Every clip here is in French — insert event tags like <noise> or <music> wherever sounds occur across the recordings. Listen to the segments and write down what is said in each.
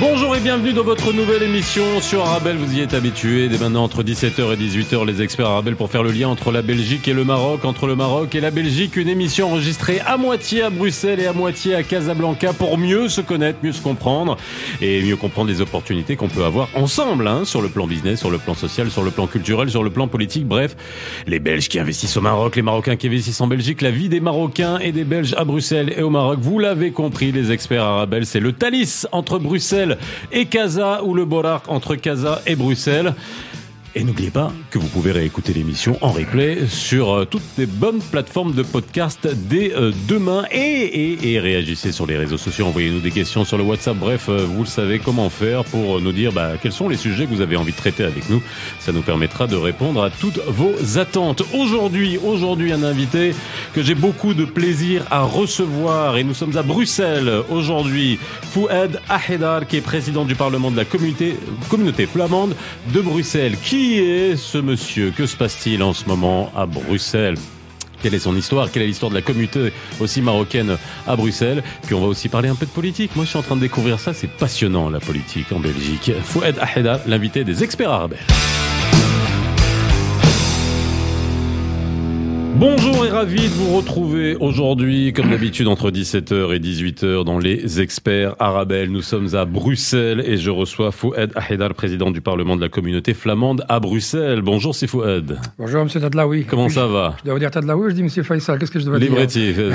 Bonjour et bienvenue dans votre nouvelle émission sur Arabelle. Vous y êtes habitués. Dès maintenant, entre 17h et 18h, les experts Arabelle pour faire le lien entre la Belgique et le Maroc, entre le Maroc et la Belgique. Une émission enregistrée à moitié à Bruxelles et à moitié à Casablanca pour mieux se connaître, mieux se comprendre et mieux comprendre les opportunités qu'on peut avoir ensemble, hein, sur le plan business, sur le plan social, sur le plan culturel, sur le plan politique. Bref, les Belges qui investissent au Maroc, les Marocains qui investissent en Belgique, la vie des Marocains et des Belges à Bruxelles et au Maroc. Vous l'avez compris, les experts Arabelle, c'est le Thalys entre Bruxelles et Casa ou le Borac entre Casa et Bruxelles. Et n'oubliez pas que vous pouvez réécouter l'émission en replay sur euh, toutes les bonnes plateformes de podcast dès euh, demain. Et, et, et, réagissez sur les réseaux sociaux, envoyez-nous des questions sur le WhatsApp. Bref, euh, vous le savez comment faire pour nous dire bah, quels sont les sujets que vous avez envie de traiter avec nous. Ça nous permettra de répondre à toutes vos attentes. Aujourd'hui, aujourd'hui, un invité que j'ai beaucoup de plaisir à recevoir. Et nous sommes à Bruxelles aujourd'hui. Fouad Ahedar, qui est président du Parlement de la communauté, communauté flamande de Bruxelles. Qui qui est ce monsieur? Que se passe-t-il en ce moment à Bruxelles? Quelle est son histoire? Quelle est l'histoire de la communauté aussi marocaine à Bruxelles? Puis on va aussi parler un peu de politique. Moi, je suis en train de découvrir ça. C'est passionnant, la politique en Belgique. Fouad Aheda, l'invité des experts arabes. Bonjour et ravi de vous retrouver aujourd'hui, comme d'habitude, entre 17h et 18h dans les experts arabelles. Nous sommes à Bruxelles et je reçois Fouad Ahedar, président du Parlement de la communauté flamande à Bruxelles. Bonjour, c'est Fouad. Bonjour, monsieur Tadlaoui. Comment ça va? Je dois vous dire Tadlaoui, je dis monsieur Faisal, qu'est-ce que je dois Libretti. dire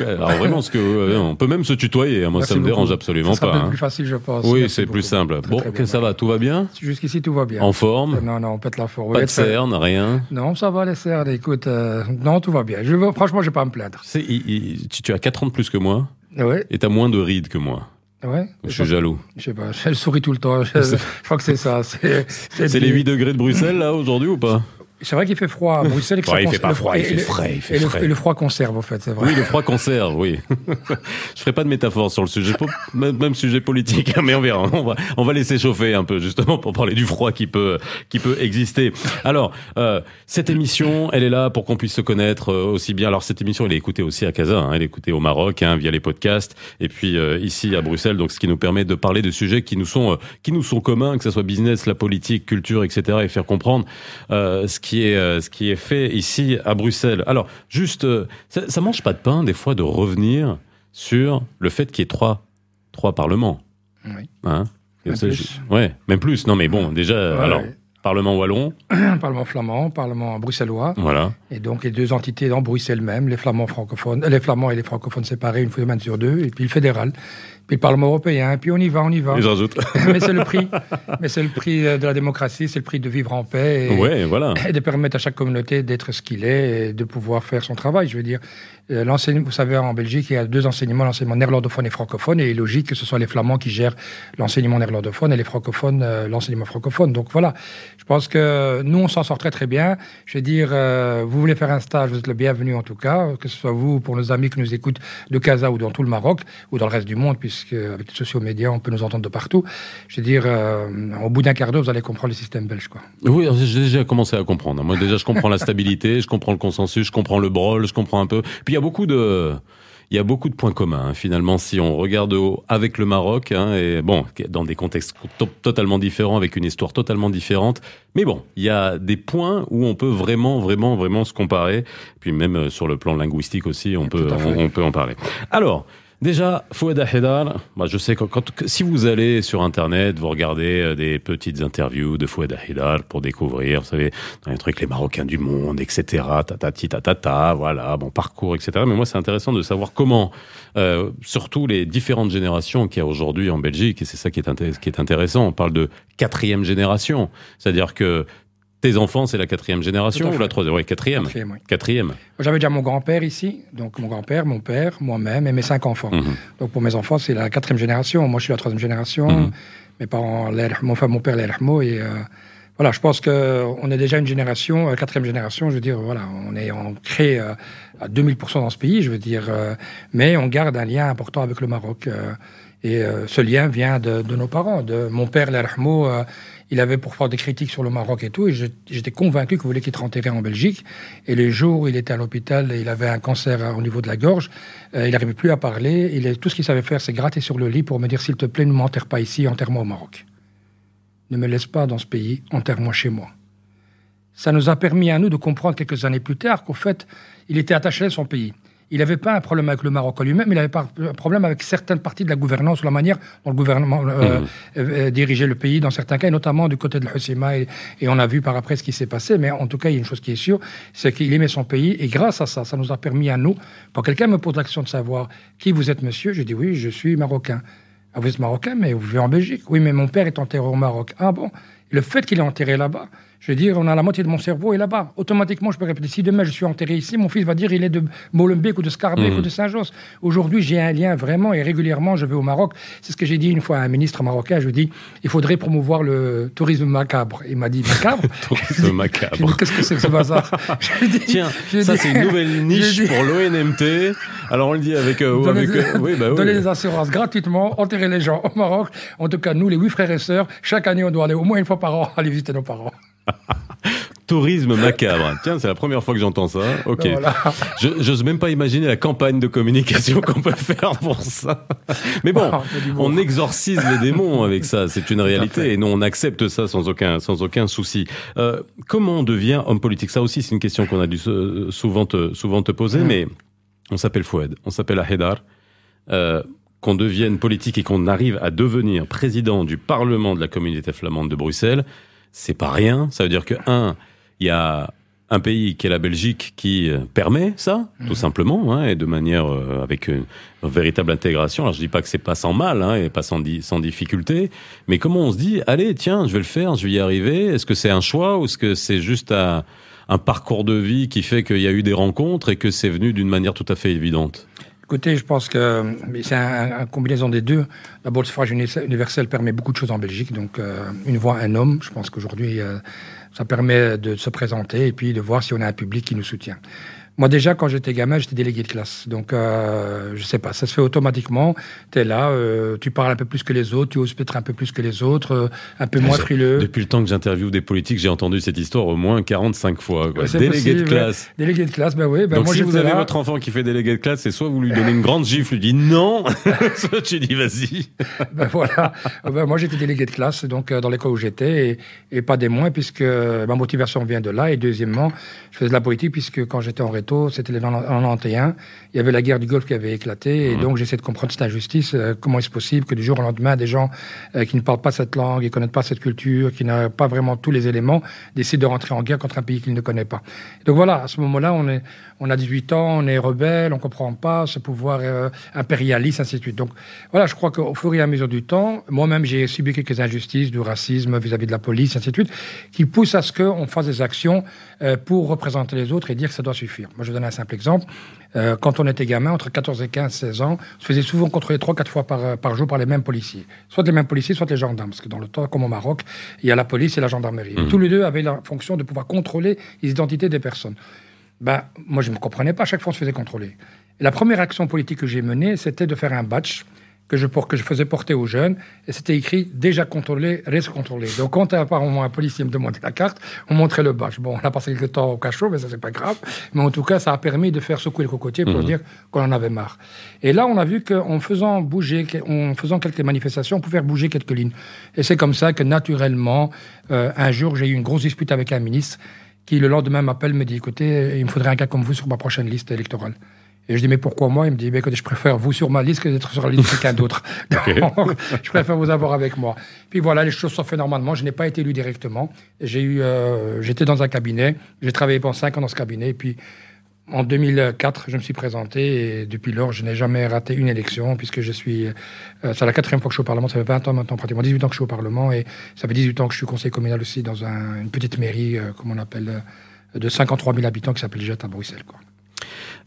<laughs> Alors vraiment, ce que, on peut même se tutoyer, hein. moi ça me dérange absolument ça pas. C'est hein. plus facile, je pense. Oui, c'est plus simple. bon, ça va, tout va bien? Jusqu'ici, tout va bien. En forme? Non, non, on pète la forme. Pas de cerne, rien? Non, ça va les cernes. Écoute, euh, non, tout va bien. Je, franchement, je vais pas me plaindre. tu, as 4 ans de plus que moi. Ouais. Et tu as moins de rides que moi. Ouais. Je suis jaloux. Je sais pas, elle sourit tout le temps. <laughs> Je, crois que c'est ça. C'est les 8 degrés de Bruxelles, là, aujourd'hui, ou pas? C'est vrai qu'il fait froid à Bruxelles. Et que ouais, il fait pas froid, il fait frais. Il fait et, frais. Le, et, le, froid conserve, en fait, c'est vrai. Oui, le froid conserve, oui. <laughs> Je ferai pas de métaphore sur le sujet, même, sujet politique, mais on verra. On va, on va laisser chauffer un peu, justement, pour parler du froid qui peut, qui peut exister. Alors, euh, cette émission, elle est là pour qu'on puisse se connaître euh, aussi bien. Alors, cette émission, elle est écoutée aussi à Casa, hein, elle est écoutée au Maroc, hein, via les podcasts, et puis euh, ici à Bruxelles, donc ce qui nous permet de parler de sujets qui nous sont, euh, qui nous sont communs, que ce soit business, la politique, culture, etc., et faire comprendre euh, ce qui est, ce qui est fait ici à Bruxelles. Alors, juste, euh, ça, ça, mange pas de pain des fois de revenir sur le fait qu'il y ait trois, trois parlements. Oui. Hein? Même plus. Ouais, même plus. Non, mais bon, déjà, ouais, alors. Ouais. Parlement wallon. <clears throat> Parlement flamand, Parlement bruxellois. Voilà. Et donc les deux entités dans Bruxelles même, les flamands francophones, les flamands et les francophones séparés une semaine sur deux, et puis le fédéral, puis le Parlement européen, et puis on y va, on y va. Et. <laughs> Mais c'est le prix. Mais c'est le prix de la démocratie, c'est le prix de vivre en paix. Et, ouais, voilà. <clears throat> Et de permettre à chaque communauté d'être ce qu'il est et de pouvoir faire son travail. Je veux dire, l'enseignement, vous savez, en Belgique, il y a deux enseignements, l'enseignement néerlandophone et francophone, et il est logique que ce soit les flamands qui gèrent l'enseignement néerlandophone et les francophones euh, l'enseignement francophone. Donc voilà, je pense que nous, on s'en sort très très bien. Je veux dire, euh, vous voulez faire un stage, vous êtes le bienvenu en tout cas, que ce soit vous, pour nos amis qui nous écoutent de Casa ou dans tout le Maroc, ou dans le reste du monde, puisque avec les sociaux médias, on peut nous entendre de partout. Je veux dire, euh, au bout d'un quart d'heure, vous allez comprendre le système belge. Quoi. Oui, j'ai déjà commencé à comprendre. Moi déjà, je comprends la stabilité, je comprends le consensus, je comprends le brol, je comprends un peu. Puis il y a beaucoup de il y a beaucoup de points communs hein, finalement si on regarde avec le Maroc hein, et bon dans des contextes to totalement différents avec une histoire totalement différente mais bon il y a des points où on peut vraiment vraiment vraiment se comparer. Puis même sur le plan linguistique aussi on peut on, on peut en parler. Alors Déjà, Fouad Ahedar, bah je sais que quand, si vous allez sur Internet, vous regardez des petites interviews de Fouad Ahedar pour découvrir, vous savez, dans les trucs les Marocains du monde, etc., tatati, tatata, voilà, bon parcours, etc. Mais moi, c'est intéressant de savoir comment, euh, surtout les différentes générations qu'il y a aujourd'hui en Belgique, et c'est ça qui est, qui est intéressant, on parle de quatrième génération, c'est-à-dire que tes enfants, c'est la quatrième génération ou la troisième? Oui, quatrième. Quatrième. Oui. quatrième. J'avais déjà mon grand-père ici, donc mon grand-père, mon père, moi-même et mes cinq enfants. Mhm. Mm -hmm. Donc pour mes enfants, c'est la quatrième génération. Moi, je suis la troisième génération. Mm -hmm. Mes parents, mon, enfin, mon père, l'Ermo. Et euh, voilà, je pense qu'on est déjà une génération, euh, quatrième génération. Je veux dire, voilà, on est ancré euh, à 2000% dans ce pays, je veux dire. euh, mais on garde un lien important avec le Maroc. euh, et ce lien vient de, de, nos parents. De mon père, l'Ermo Il avait pour faire des critiques sur le Maroc et tout, et j'étais convaincu qu'il voulait qu'il soit enterré en Belgique. Et les jours où il était à l'hôpital, il avait un cancer au niveau de la gorge, euh, il n'arrivait plus à parler. Il, tout ce qu'il savait faire, c'est gratter sur le lit pour me dire s'il te plaît, ne m'enterre pas ici, enterre-moi au Maroc. Ne me laisse pas dans ce pays, enterre-moi chez moi. Ça nous a permis à nous de comprendre quelques années plus tard qu'au fait, il était attaché à son pays il n'avait pas un problème avec le Maroc lui-même, il avait pas un problème avec certaines parties de la gouvernance, la manière dont le gouvernement euh, mmh. euh, dirigeait le pays dans certains cas, et notamment du côté de l'Hussima. Et, et, on a vu par après ce qui s'est passé. Mais en tout cas, il y a une chose qui est sûre, c'est qu'il aimait son pays. Et grâce à ça, ça nous a permis à nous, quand quelqu'un me pose l'action de savoir qui vous êtes, monsieur, je dis oui, je suis marocain. Ah, vous êtes marocain, mais vous vivez en Belgique. Oui, mais mon père est enterré au Maroc. Ah bon? Le fait qu'il est enterré là-bas, je veux dire, on a la moitié de mon cerveau est là-bas. Automatiquement, je peux répéter. Si demain je suis enterré ici, mon fils va dire il est de Molenbeek ou de Scarbeck mmh. ou de Saint-Josse. Aujourd'hui, j'ai un lien vraiment et régulièrement, je vais au Maroc. C'est ce que j'ai dit une fois à un ministre marocain. Je lui dis il faudrait promouvoir le tourisme macabre. Il m'a dit macabre? <laughs> tourisme macabre. Qu'est-ce que c'est que ce bazar? <laughs> Tiens, ça c'est une nouvelle niche pour l'ONMT. Alors on le dit avec. Euh, donner, avec euh, oui, bah, oui. donner des assurances gratuitement, enterrer les gens au Maroc. En tout cas, nous, les huit frères et sœurs, chaque année, on doit aller au moins une fois par an <laughs> aller visiter nos parents. <laughs> Tourisme macabre. Tiens, c'est la première fois que j'entends ça. Ok. Je J'ose même pas imaginer la campagne de communication <laughs> qu'on peut faire pour ça. Mais bon, <laughs> on exorcise les démons avec ça. C'est une réalité et nous on accepte ça sans aucun sans aucun souci. Euh, comment on devient homme politique? Ça aussi, c'est une question qu'on a dû souvent te souvent te poser. Mm. Mais on s'appelle Fouad, on s'appelle Ahedar. Euh, qu'on devienne politique et qu'on arrive à devenir président du Parlement de la communauté flamande de Bruxelles, c'est pas rien. Ça veut dire que, un, il y a un pays qui est la Belgique qui euh, permet ça, tout mhm. simplement, hein, et de manière euh, avec une, véritable intégration. Alors je dis pas que c'est pas sans mal, hein, et pas sans, sans difficulté, mais comment on se dit, allez, tiens, je vais le faire, je vais y arriver. Est-ce que c'est un choix ou est-ce que c'est juste un, un parcours de vie qui fait qu'il y a eu des rencontres et que c'est venu d'une manière tout à fait évidente? Écoutez, je pense que c'est un, combinaison des deux. D'abord, le suffrage universel permet beaucoup de choses en Belgique. Donc, euh, une voix, un homme. Je pense qu'aujourd'hui, euh, ça permet de se présenter et puis de voir si on a un public qui nous soutient. Moi, déjà, quand j'étais gamin, j'étais délégué de classe. Donc, euh, je sais pas, ça se fait automatiquement. Tu es là, euh, tu parles un peu plus que les autres, tu oses peut-être un peu plus que les autres, euh, un peu moins frileux. Depuis le temps que j'interviewe des politiques, j'ai entendu cette histoire au moins 45 fois. Délégué de classe. Délégué de classe, ben oui. Ben Donc, si vous avez votre enfant qui fait délégué de classe, c'est soit vous lui donnez une grande gifle, lui dites non, <laughs> soit tu dis vas-y. <laughs> ben voilà. Ben, moi, j'étais délégué de classe, donc dans l'école où j'étais, et, et, pas des moins, puisque ma motivation vient de là. Et deuxièmement, je faisais de la politique, puisque quand j'étais en réto, c'était en 91, il y avait la guerre du Golfe qui avait éclaté, et mmh. donc j'essaie de comprendre cette injustice. Euh, comment est-ce possible que du jour au lendemain, des gens euh, qui ne parlent pas cette langue, qui ne connaissent pas cette culture, qui n'ont pas vraiment tous les éléments, décident de rentrer en guerre contre un pays qu'ils ne connaissent pas. donc voilà, à ce moment-là, on, est, on a 18 ans, on est rebelle, on ne comprend pas ce pouvoir euh, impérialiste, ainsi de suite. Donc voilà, je crois qu'au fur et à mesure du temps, moi-même j'ai subi quelques injustices, du racisme vis-à-vis de la police, ainsi de suite, qui poussent à ce qu'on fasse des actions pour représenter les autres et dire que ça doit suffire. Moi, je donne un simple exemple. Euh, quand on était gamin, entre 14 et 15, 16 ans, on se faisait souvent contrôler 3-4 fois par, par, jour par les mêmes policiers. Soit les mêmes policiers, soit les gendarmes. Parce que dans le temps, comme au Maroc, il y a la police et la gendarmerie. Mmh. Tous les deux avaient la fonction de pouvoir contrôler les identités des personnes. Ben, moi, je ne me comprenais pas. Chaque fois, on se faisait contrôler. Et la première action politique que j'ai menée, c'était de faire un batch que je, que je faisais porter aux jeunes. Et c'était écrit déjà contrôlé, reste contrôlé. Donc, quand apparemment un policier me demandait la carte, on montrait le badge. Bon, on a passé quelques temps au cachot, mais ça, c'est pas grave. Mais en tout cas, ça a permis de faire secouer le cocotier pour mmh. dire qu'on en avait marre. Et là, on a vu qu'en faisant bouger, en faisant quelques manifestations, on pouvait faire bouger quelques lignes. Et c'est comme ça que, naturellement, euh, un jour, j'ai eu une grosse dispute avec un ministre qui, le lendemain, m'appelle, me dit, écoutez, il me faudrait un gars comme vous sur ma prochaine liste électorale. Et je dis, mais pourquoi moi? Il me dit, bah, écoutez, je préfère vous sur ma liste que d'être sur la liste de quelqu'un d'autre. <laughs> <laughs> je préfère vous avoir avec moi. Puis voilà, les choses sont faites normalement. Je n'ai pas été élu directement. J'ai eu, euh, j'étais dans un cabinet. J'ai travaillé pendant cinq ans dans ce cabinet. Et puis, en 2004, je me suis présenté et depuis lors, je n'ai jamais raté une élection puisque je suis. Euh, c'est la quatrième fois que je suis au Parlement. Ça fait 20 ans maintenant, pratiquement 18 ans que je suis au Parlement et ça fait 18 ans que je suis conseiller communal aussi dans une petite mairie, euh, comme on appelle, de 53 000 habitants qui s'appelle Jette à Bruxelles. Quoi.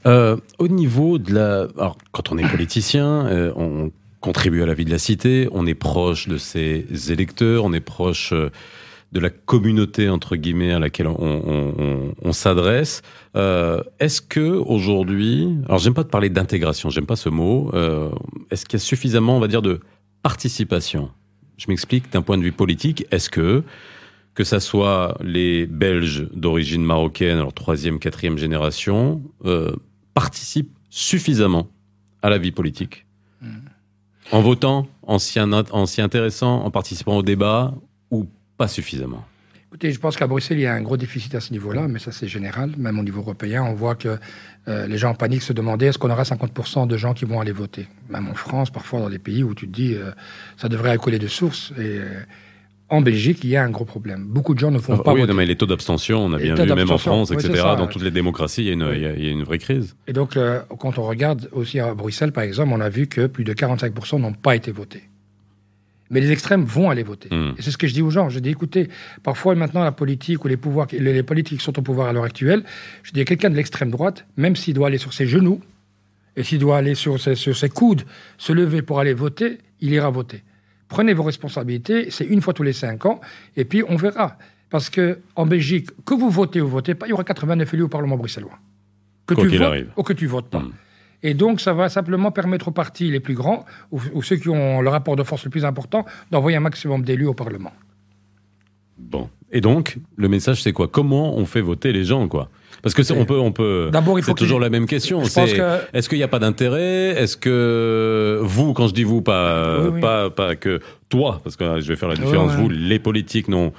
Euh, au niveau de la... Alors, quand on est politicien, euh, on contribue à la vie de la cité, on est proche de ses électeurs, on est proche euh, de la communauté, entre guillemets, à laquelle on, s'adresse. Euh, est-ce que aujourd'hui... Alors, j'aime pas te parler d'intégration, j'aime pas ce mot. Euh, est-ce qu'il y a suffisamment, on va dire, de participation? Je m'explique d'un point de vue politique. Est-ce que que ça soit les Belges d'origine marocaine, alors troisième, quatrième génération, euh, participent suffisamment à la vie politique hmm. En votant, en s'y intéressant, en participant au débat, ou pas suffisamment Écoutez, je pense qu'à Bruxelles, il y a un gros déficit à ce niveau-là, mais ça c'est général. Même au niveau européen, on voit que euh, les gens en panique se demandaient est-ce qu'on aura 50% de gens qui vont aller voter? Même en France, parfois dans des pays où tu te dis euh, ça devrait accoler de source. Et en Belgique, il y a un gros problème. Beaucoup de gens ne font ah, pas oui, mais les taux d'abstention, on a bien vu, même en France, etc., dans toutes les démocraties, il y, a une, il y a une vraie crise. Et donc, quand on regarde aussi à Bruxelles, par exemple, on a vu que plus de 45% n'ont pas été votés. Mais les extrêmes vont aller voter. Hmm. Et c'est ce que je dis aux gens. Je dis, écoutez, parfois maintenant la politique ou les pouvoirs, les, politiques qui sont au pouvoir à l'heure actuelle, je dis quelqu'un de l'extrême droite, même s'il doit aller sur ses genoux et s'il doit aller sur ses, sur ses coudes, se lever pour aller voter, il ira voter. Prenez vos responsabilités, c'est une fois tous les cinq ans, et puis on verra. Parce que en Belgique, que vous votez ou votez pas, il y aura 89 élus au Parlement bruxellois. Que tu votes ou que tu votes pas. Hmm. Et donc, ça va simplement permettre aux partis les plus grands, ou, ceux qui ont le rapport de force le plus important, d'envoyer un maximum d'élus au Parlement. Bon. Et donc, le message, c'est quoi? Comment on fait voter les gens, quoi? Parce que on peut, on peut. D'abord, il faut. C'est toujours la même question. C'est est-ce qu'il n'y a pas d'intérêt? Est-ce que vous, quand je dis vous, pas, pas, pas que toi, parce que je vais faire la différence, vous, les politiques, non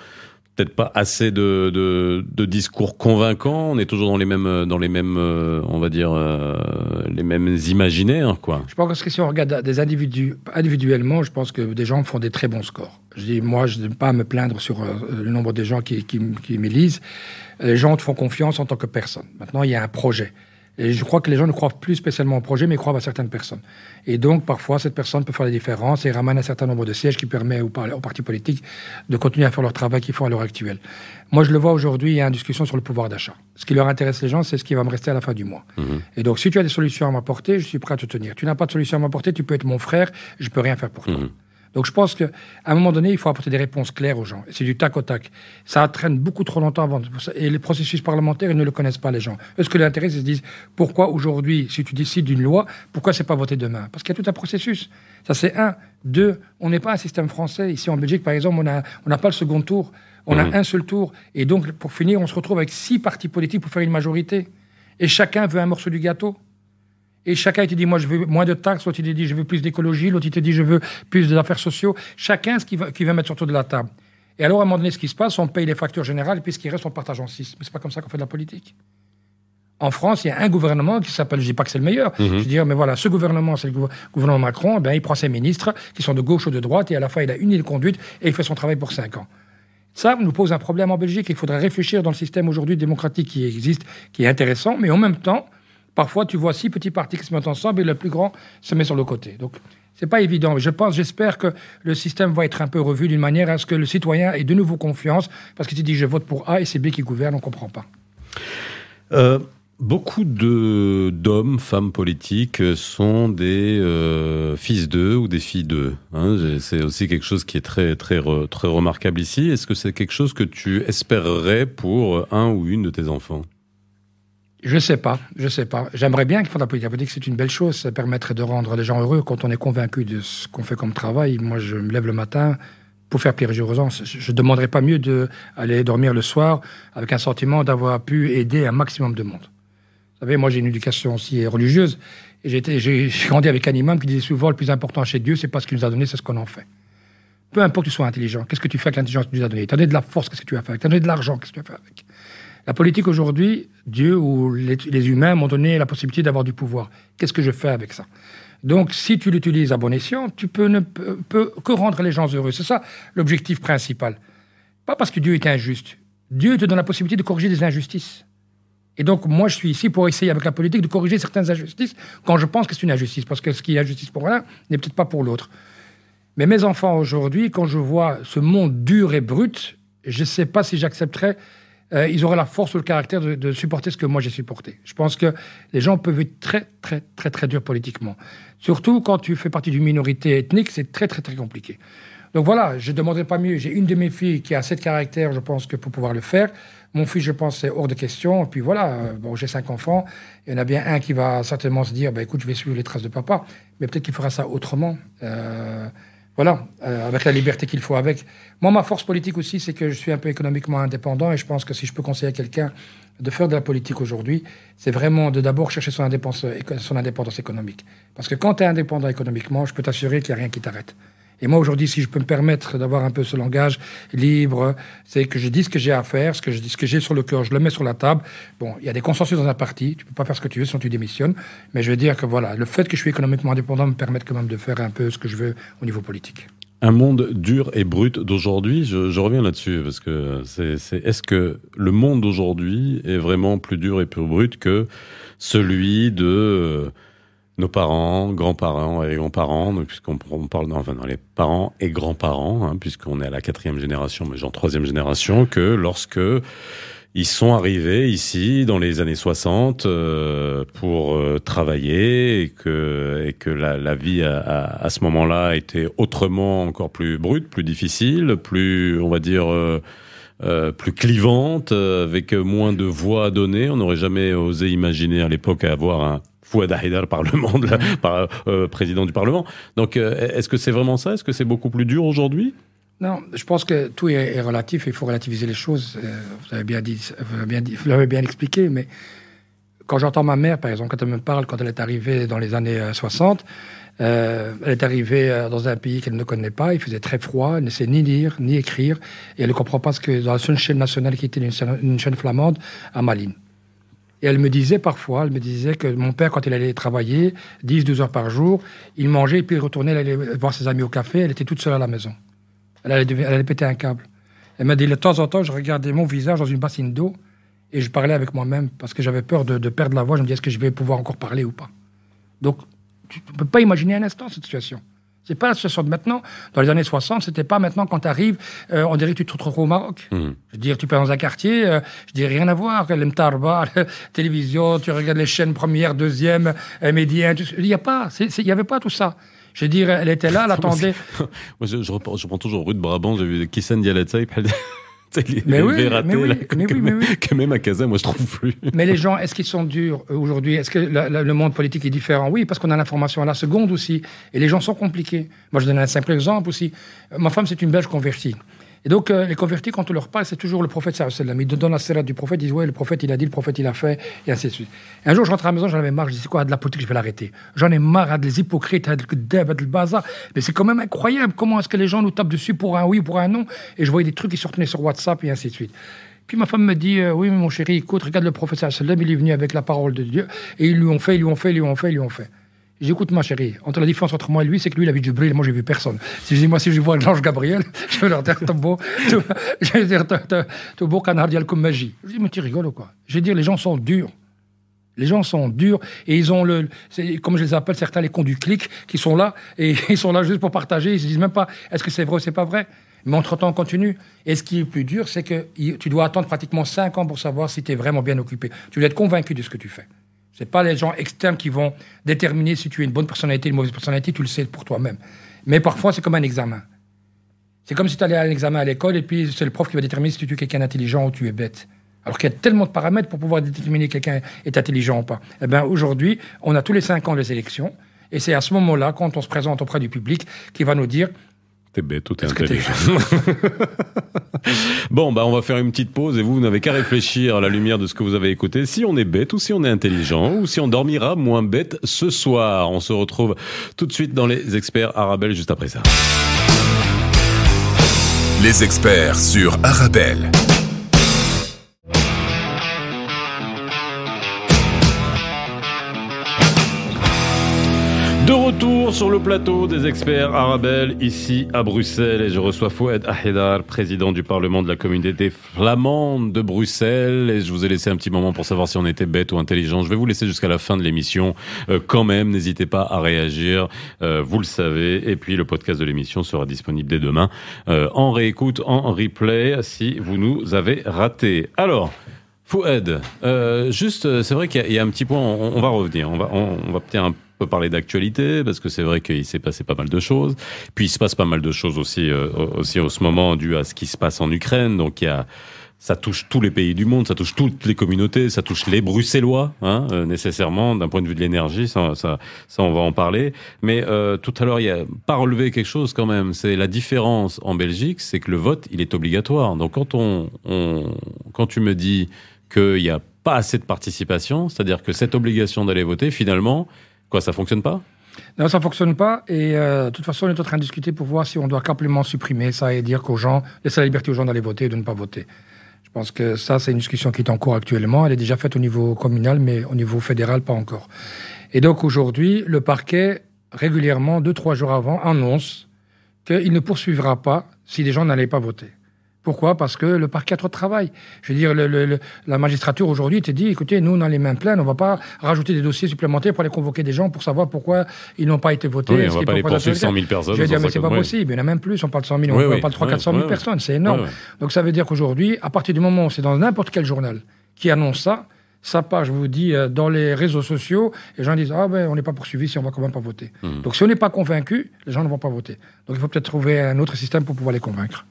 peut-être pas assez de, de, discours convaincants. On est toujours dans les mêmes, dans les mêmes, euh, on va dire, euh, les mêmes imaginaires, quoi. Je pense que si on regarde des individus individuellement, je pense que des gens font des très bons scores. Je dis, moi, je n'aime pas me plaindre sur euh, le nombre de gens qui, qui, qui m'élisent. Les gens te font confiance en tant que personne. Maintenant, il y a un projet. Et je crois que les gens ne croient plus spécialement au projet, mais croient à certaines personnes. Et donc, parfois, cette personne peut faire la différence et ramène un certain nombre de sièges qui permet aux, partis politiques de continuer à faire leur travail qu'ils font à l'heure actuelle. Moi, je le vois aujourd'hui, il y a une discussion sur le pouvoir d'achat. Ce qui leur intéresse les gens, c'est ce qui va me rester à la fin du mois. Mhm. Et donc, si tu as des solutions à m'apporter, je suis prêt à te tenir. Tu n'as pas de solution à m'apporter, tu peux être mon frère, je peux rien faire pour toi. Mhm. Donc je pense qu'à un moment donné, il faut apporter des réponses claires aux gens. C'est du tac au tac. Ça traîne beaucoup trop longtemps avant. Et les processus parlementaires, ils ne le connaissent pas, les gens. Est-ce que l'intérêt, ils se disent pourquoi aujourd'hui, si tu décides d'une loi, pourquoi c'est pas voté demain? Parce qu'il y a tout un processus. Ça, c'est un. Deux, on n'est pas un système français. Ici en Belgique, par exemple, on n'a on pas le second tour. On a mmh. un seul tour. Et donc, pour finir, on se retrouve avec six partis politiques pour faire une majorité. Et chacun veut un morceau du gâteau. Et chacun te dit, moi, je veux moins de taxes, l'autre, il te dit, je veux plus d'écologie, l'autre, il te dit, je veux plus d'affaires sociaux. Chacun ce qu'il va, qu mettre sur tout de la table. Et alors, à un moment donné, ce qui se passe, on paye les factures générales, et puis ce qui reste, on partage en six. Mais c'est pas comme ça qu'on fait de la politique. En France, il y a un gouvernement qui s'appelle, je dis pas que c'est le meilleur, mhm. je dis, mais voilà, ce gouvernement, c'est le gouvernement Macron, ben, il prend ses ministres, qui sont de gauche ou de droite, et à la fin, il a une île conduite, et il fait son travail pour cinq ans. Ça nous pose un problème en Belgique. Il faudrait réfléchir dans le système aujourd'hui démocratique qui existe, qui est intéressant, mais en même temps, Parfois, tu vois six petits partis qui se mettent ensemble et le plus grand se met sur le côté. Donc, c'est pas évident. Je pense, j'espère que le système va être un peu revu d'une manière à ce que le citoyen ait de nouveau confiance, parce que tu dis je vote pour A et c'est B qui gouverne, on comprend pas. Euh, beaucoup de d'hommes, femmes politiques sont des euh, fils d'eux ou des filles d'eux. Hein. c'est aussi quelque chose qui est très très très remarquable ici. Est-ce que c'est quelque chose que tu espérerais pour un ou une de tes enfants? Je sais pas, je sais pas. J'aimerais bien qu'ils fassent la politique. La politique, c'est une belle chose. Ça permettrait de rendre les gens heureux quand on est convaincu de ce qu'on fait comme travail. Moi, je me lève le matin pour faire Pierre Girozan. Je ne demanderais pas mieux d'aller dormir le soir avec un sentiment d'avoir pu aider un maximum de monde. Vous savez, moi, j'ai une éducation aussi religieuse. <laughs> J'ai grandi avec un imam qui disait souvent le plus important chez Dieu, c'est pas ce qu'il nous a donné, c'est ce qu'on en fait. Peu importe que tu sois intelligent, qu'est-ce que tu fais avec l'intelligence tu nous as donnée? Tu as donné de la force, qu'est-ce que tu as fait avec? Tu as donné de l'argent, qu'est-ce que tu as fait avec? La politique aujourd'hui, Dieu ou les, humains m'ont donné la possibilité d'avoir du pouvoir. Qu'est-ce que je fais avec ça? Donc, si tu l'utilises à bon escient, tu peux ne peux que rendre les gens heureux. C'est ça l'objectif principal. Pas parce que Dieu est injuste. Dieu te donne la possibilité de corriger des injustices. Et donc, moi, je suis ici pour essayer, avec la politique, de corriger certaines injustices quand je pense que c'est une injustice. Parce que ce qui est injustice pour l'un n'est peut-être pas pour l'autre. Mais mes enfants, aujourd'hui, quand je vois ce monde dur et brut, je ne sais pas si j'accepterais euh, ils auraient la force ou le caractère de, supporter ce que moi j'ai supporté. Je pense que les gens peuvent être très, très, très, très durs politiquement. Surtout quand tu fais partie d'une minorité ethnique, c'est très, très, très compliqué. Donc voilà, je ne demanderai pas mieux. J'ai une de mes filles qui a assez de caractère, je pense, que pour pouvoir le faire. Mon fils, je pense, c'est hors de question. Et puis voilà, euh, bon, j'ai cinq enfants. Il y en a bien un qui va certainement se dire, bah, écoute, je vais suivre les traces de papa. Mais peut-être qu'il fera ça autrement. Euh, voilà, euh, avec la liberté qu'il faut avec. Moi, ma force politique aussi, c'est que je suis un peu économiquement indépendant et je pense que si je peux conseiller à quelqu'un de faire de la politique aujourd'hui, c'est vraiment de d'abord chercher son indépendance, son indépendance économique. Parce que quand tu es indépendant économiquement, je peux t'assurer qu'il n'y a rien qui t'arrête. Et moi, aujourd'hui, si je peux me permettre d'avoir un peu ce langage libre, c'est que je dis ce que j'ai à faire, ce que je dis, ce que j'ai sur le cœur, je le mets sur la table. Bon, il y a des consensus dans un parti, tu peux pas faire ce que tu veux sinon tu démissionnes. Mais je veux dire que voilà, le fait que je suis économiquement indépendant me permet quand même de faire un peu ce que je veux au niveau politique. Un monde dur et brut d'aujourd'hui, je, reviens là-dessus, parce que c'est, est-ce que le monde d'aujourd'hui est vraiment plus dur et plus brut que celui de nos parents, grands-parents et grands-parents, puisqu'on parle dans, les parents et grands-parents, hein, puisqu'on est à la quatrième génération, mais genre troisième génération, que lorsque ils sont arrivés ici dans les années 60 euh, pour euh, travailler et que, et que la, vie à, à, ce moment-là était autrement encore plus brute, plus difficile, plus, on va dire, euh, euh plus clivante, avec moins de voix à donner. On n'aurait jamais osé imaginer à l'époque avoir un Fouad Haïdar, <laughs> par, euh, président du Parlement. Donc, euh, est-ce que c'est vraiment ça? Est-ce que c'est beaucoup plus dur aujourd'hui? Non, je pense que tout est, relatif, il faut relativiser les choses. Euh, vous avez bien dit, vous bien, dit, vous l'avez bien expliqué, mais quand j'entends ma mère, par exemple, quand elle me parle, quand elle est arrivée dans les années 60, elle est arrivée dans un pays qu'elle ne connaît pas, il faisait très froid, elle ne sait ni lire, ni écrire, et elle ne comprend pas ce que dans la seule chaîne nationale qui était une une chaîne flamande à Malines. Et elle me disait parfois, elle me disait que mon père, quand il allait travailler, 10, 12 heures par jour, il mangeait et puis il retournait, il allait voir ses amis au café, elle était toute seule à la maison. Elle allait, elle péter un câble. Elle m'a dit, de temps en temps, je regardais mon visage dans une bassine d'eau et je parlais avec moi-même parce que j'avais peur de, de, perdre la voix. Je me disais, est-ce que je vais pouvoir encore parler ou pas? Donc, tu ne peux pas imaginer un instant cette situation. C'est pas la situation de maintenant. Dans les années 60, c'était pas maintenant quand tu arrives, euh, on dirait que tu te retrouves au Maroc. Hmm. Je veux dire, tu peux dans un quartier, euh, je dis rien à voir. L'Emtarba, <laughs> la télévision, tu regardes les chaînes première, deuxième, euh, médias, il n'y a pas, il y avait pas tout ça. Je veux dire, elle était là, elle <laughs> attendait. <laughs> Moi, je, je, je, prends toujours rue de Brabant, j'ai vu Kissen Mais oui, mais oui, mais oui, que même à Casa, moi, je trouve plus. Mais les gens, est-ce qu'ils sont durs euh, aujourd'hui? Est-ce que le monde politique est différent? Oui, parce qu'on a l'information à la seconde aussi. Et les gens sont compliqués. Moi, je donne un simple exemple aussi. Ma femme, c'est une Belge convertie. Et donc, euh, les convertis, quand on leur parle, c'est toujours le prophète sallam. Ils donnent la sérat du prophète, ils disent Ouais, le prophète, il a dit, le prophète, il a fait, et ainsi de suite. un jour, je rentre à la maison, j'en avais marre, je dis C'est quoi, de la politique, je vais l'arrêter. J'en ai marre des hypocrites, de bazar. Mais c'est quand même incroyable. Comment est-ce que les gens nous tapent dessus pour un oui ou pour un non Et je voyais des trucs qui sortaient sur WhatsApp, et ainsi de suite. Puis ma femme me dit euh, Oui, mon chéri, écoute, regarde le prophète il est venu avec la parole de Dieu, et ils lui ont fait, ils lui ont fait, ils lui ont fait, ils lui ont fait. J'écoute ma chérie. Entre la différence entre moi et lui, c'est que lui, il a vu Jibril et moi, j'ai vu personne. Si je dis, moi, si je vois l'ange Gabriel, <laughs> je vais leur dire, t'es beau, <laughs> je dire, t'es beau canardien comme magie. Je dis, mais tu rigoles ou quoi? Je vais dire, les gens sont durs. Les gens sont durs et ils ont le, comme je les appelle certains, les cons du clic, qui sont là et <laughs> ils sont là juste pour partager. Ils se disent même pas, est-ce que c'est vrai ou c'est pas vrai? Mais entre-temps, on continue. Et ce qui est plus dur, c'est que tu dois attendre pratiquement 5 ans pour savoir si tu es vraiment bien occupé. Tu dois être convaincu de ce que tu fais. C'est pas les gens externes qui vont déterminer si tu es une bonne personnalité une mauvaise personnalité, tu le sais pour toi-même. Mais parfois, c'est comme un examen. C'est comme si tu allais à un examen à l'école et puis c'est le prof qui va déterminer si tu es quelqu'un d'intelligent ou tu es bête. Alors qu'il y a tellement de paramètres pour pouvoir déterminer quelqu'un est intelligent ou pas. Eh bien, aujourd'hui, on a tous les cinq ans les élections. Et c'est à ce moment-là, quand on se présente auprès du public, qui va nous dire T'es bête ou t'es intelligent. <laughs> bon, bah, on va faire une petite pause et vous, vous n'avez qu'à réfléchir à la lumière de ce que vous avez écouté, si on est bête ou si on est intelligent ou si on dormira moins bête ce soir. On se retrouve tout de suite dans les experts Arabelle juste après ça. Les experts sur Arabelle. De retour sur le plateau des experts Arabel, ici à Bruxelles, et je reçois Fouad Ahedar, président du Parlement de la communauté flamande de Bruxelles, et je vous ai laissé un petit moment pour savoir si on était bête ou intelligent. Je vais vous laisser jusqu'à la fin de l'émission. Euh, quand même, n'hésitez pas à réagir, euh, vous le savez, et puis le podcast de l'émission sera disponible dès demain, euh, en réécoute, en replay, si vous nous avez raté. Alors, Fouad, juste, c'est vrai qu'il y, a un petit point, on, va revenir, on va, on, va peut-être un parler d'actualité parce que c'est vrai qu'il s'est passé pas mal de choses. Puis il se passe pas mal de choses aussi, euh, aussi en ce moment dû à ce qui se passe en Ukraine. Donc il y a ça touche tous les pays du monde, ça touche toutes les communautés, ça touche les Bruxellois, hein, euh, nécessairement, d'un point de vue de l'énergie, ça, ça, ça, on va en parler. Mais euh, tout à l'heure, il y a pas relevé quelque chose quand même, c'est la différence en Belgique, c'est que le vote, il est obligatoire. Donc quand, on, on quand tu me dis qu'il n'y a pas assez de participation, c'est-à-dire que cette obligation d'aller voter, finalement, quoi, ça fonctionne pas? Non, ça fonctionne pas. Et euh, de toute façon, on est en train de discuter pour voir si on doit complètement supprimer ça et dire qu'aux gens, laisser la liberté aux gens d'aller voter et de ne pas voter. Je pense que ça, c'est une discussion qui est en cours actuellement. Elle est déjà faite au niveau communal, mais au niveau fédéral, pas encore. Et donc aujourd'hui, le parquet, régulièrement, deux, trois jours avant, annonce qu'il ne poursuivra pas si les gens n'allaient pas voter. Pourquoi? Parce que le parquet a trop de travail. Je veux dire, le, la magistrature aujourd'hui te dit, écoutez, nous, on a les mains pleines, on ne va pas rajouter des dossiers supplémentaires pour aller convoquer des gens pour savoir pourquoi ils n'ont pas été votés. Oui, on ne va pas les poursuivre 100 000 personnes. Je veux dire, mais c'est pas possible. Il y en a même plus. On parle de 100 000, on parle de 300 400 000 personnes. C'est énorme. Donc ça veut dire qu'aujourd'hui, à partir du moment où c'est dans n'importe quel journal qui annonce ça, ça part, je vous dis, euh, dans les réseaux sociaux, les gens disent Ah ben, on n'est pas poursuivi si on va quand même pas voter. Hmm. Donc si on n'est pas convaincu, les gens ne vont pas voter. Donc il faut peut-être trouver un autre système pour pouvoir les convaincre.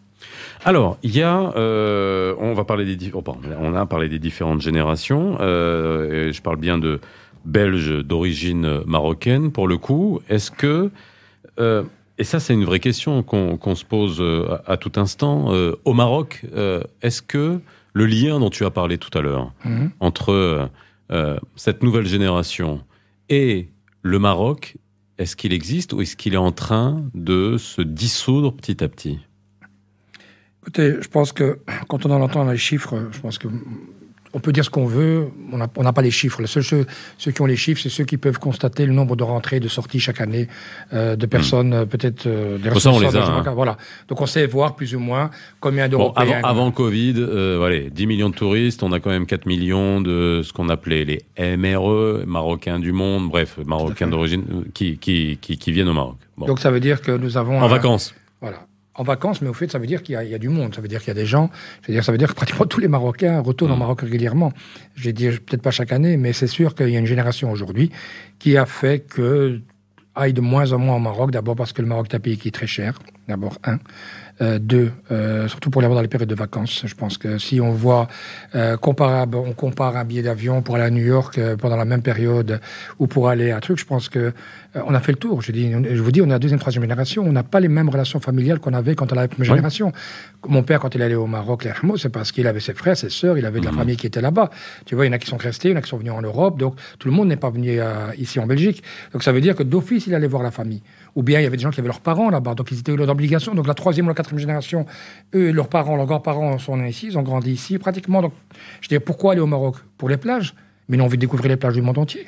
Alors, il y a, euh, on va parler des, oh, on a parlé des différentes générations. Euh, je parle bien de Belges d'origine marocaine pour le coup. Est-ce que euh, et ça, c'est une vraie question qu'on se pose à, tout instant. au Maroc, est-ce que le lien dont tu as parlé tout à l'heure mhm. entre cette nouvelle génération et le Maroc, est-ce qu'il existe ou est-ce qu'il est en train de se dissoudre petit à petit? Écoutez, je pense que quand on en entend les chiffres, je pense que on peut dire ce qu'on veut, on n'a pas les chiffres. Les seuls ceux, qui ont les chiffres, c'est ceux qui peuvent constater le nombre de rentrées et de sorties chaque année euh, de personnes, hmm. euh, peut-être euh, des ça, on les a, hein. Voilà. Donc on sait voir plus ou moins combien d'Européens. Bon, avant, avant Covid, euh, voilà, 10 millions de touristes, on a quand même 4 millions de ce qu'on appelait les MRE, Marocains du monde, bref, Marocains d'origine, qui, qui, qui, qui, viennent au Maroc. Donc ça veut dire que nous avons... En vacances. Voilà en vacances, mais au fait, ça veut dire qu'il y, a du monde. Ça veut dire qu'il y a des gens. Dire, ça veut dire que pratiquement tous les Marocains retournent au mm. Maroc régulièrement. Je vais dire peut-être pas chaque année, mais c'est sûr qu'il y a une génération aujourd'hui qui a fait que aille de moins en moins au Maroc. D'abord parce que le Maroc est un pays qui est très cher. D'abord un. Euh, deux, euh, surtout pour l'avoir dans les périodes de vacances. Je pense que si on voit euh, comparable, on compare un billet d'avion pour aller à New York pendant la même période ou pour aller à un truc, je pense que on a fait le tour. Je, dis, je vous dis, on est la deuxième, troisième génération. On n'a pas les mêmes relations familiales qu'on avait quand on la première génération. Mon père, quand il allait au Maroc, c'est parce qu'il avait ses frères, ses sœurs, il avait de la mhm. famille qui était là-bas. Tu vois, il y en a qui sont restés, il y en a qui sont venus en Europe. Donc, tout le monde n'est pas venu ici en Belgique. Donc, ça veut dire que d'office, il allait voir la famille ou bien il y avait des gens qui avaient leurs parents là-bas, donc ils étaient d'obligation. Donc la troisième ou la quatrième génération, eux, leurs parents, leurs grands-parents sont nés ici, ils ont grandi ici pratiquement. Donc je dis pourquoi aller au Maroc Pour les plages, mais ils ont envie de découvrir les plages du monde entier.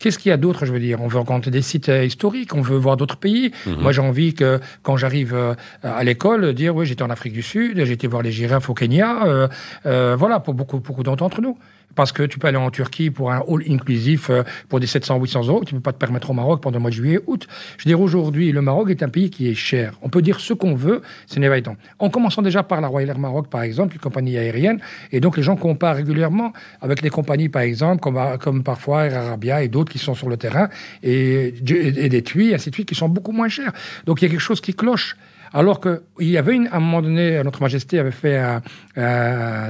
Qu'est-ce qu'il y a d'autre, je veux dire? On veut rencontrer des sites euh, historiques, on veut voir d'autres pays. Mhm. Moi, j'ai envie que, quand j'arrive euh, à l'école, dire, oui, j'étais en Afrique du Sud, j'ai été voir les girafes au Kenya. Euh, voilà, pour beaucoup, beaucoup d'entre nous. Parce que tu peux aller en Turquie pour un hall inclusif euh, pour des 700, 800 euros. Tu ne peux pas te permettre au Maroc pendant le mois de juillet, août. Je veux dire, aujourd'hui, le Maroc est un pays qui est cher. On peut dire ce qu'on veut, ce n'est pas étant. En commençant déjà par la Royal Air Maroc, par exemple, une compagnie aérienne. Et donc, les gens comparent régulièrement avec les compagnies, par exemple, comme, comme parfois Air Arabia et d'autres qui sont sur le terrain, et, et, des TUI, ainsi de suite, qui sont beaucoup moins chers. Donc, il y a quelque chose qui cloche. Alors qu'il y avait une, à un moment donné, Notre Majesté avait fait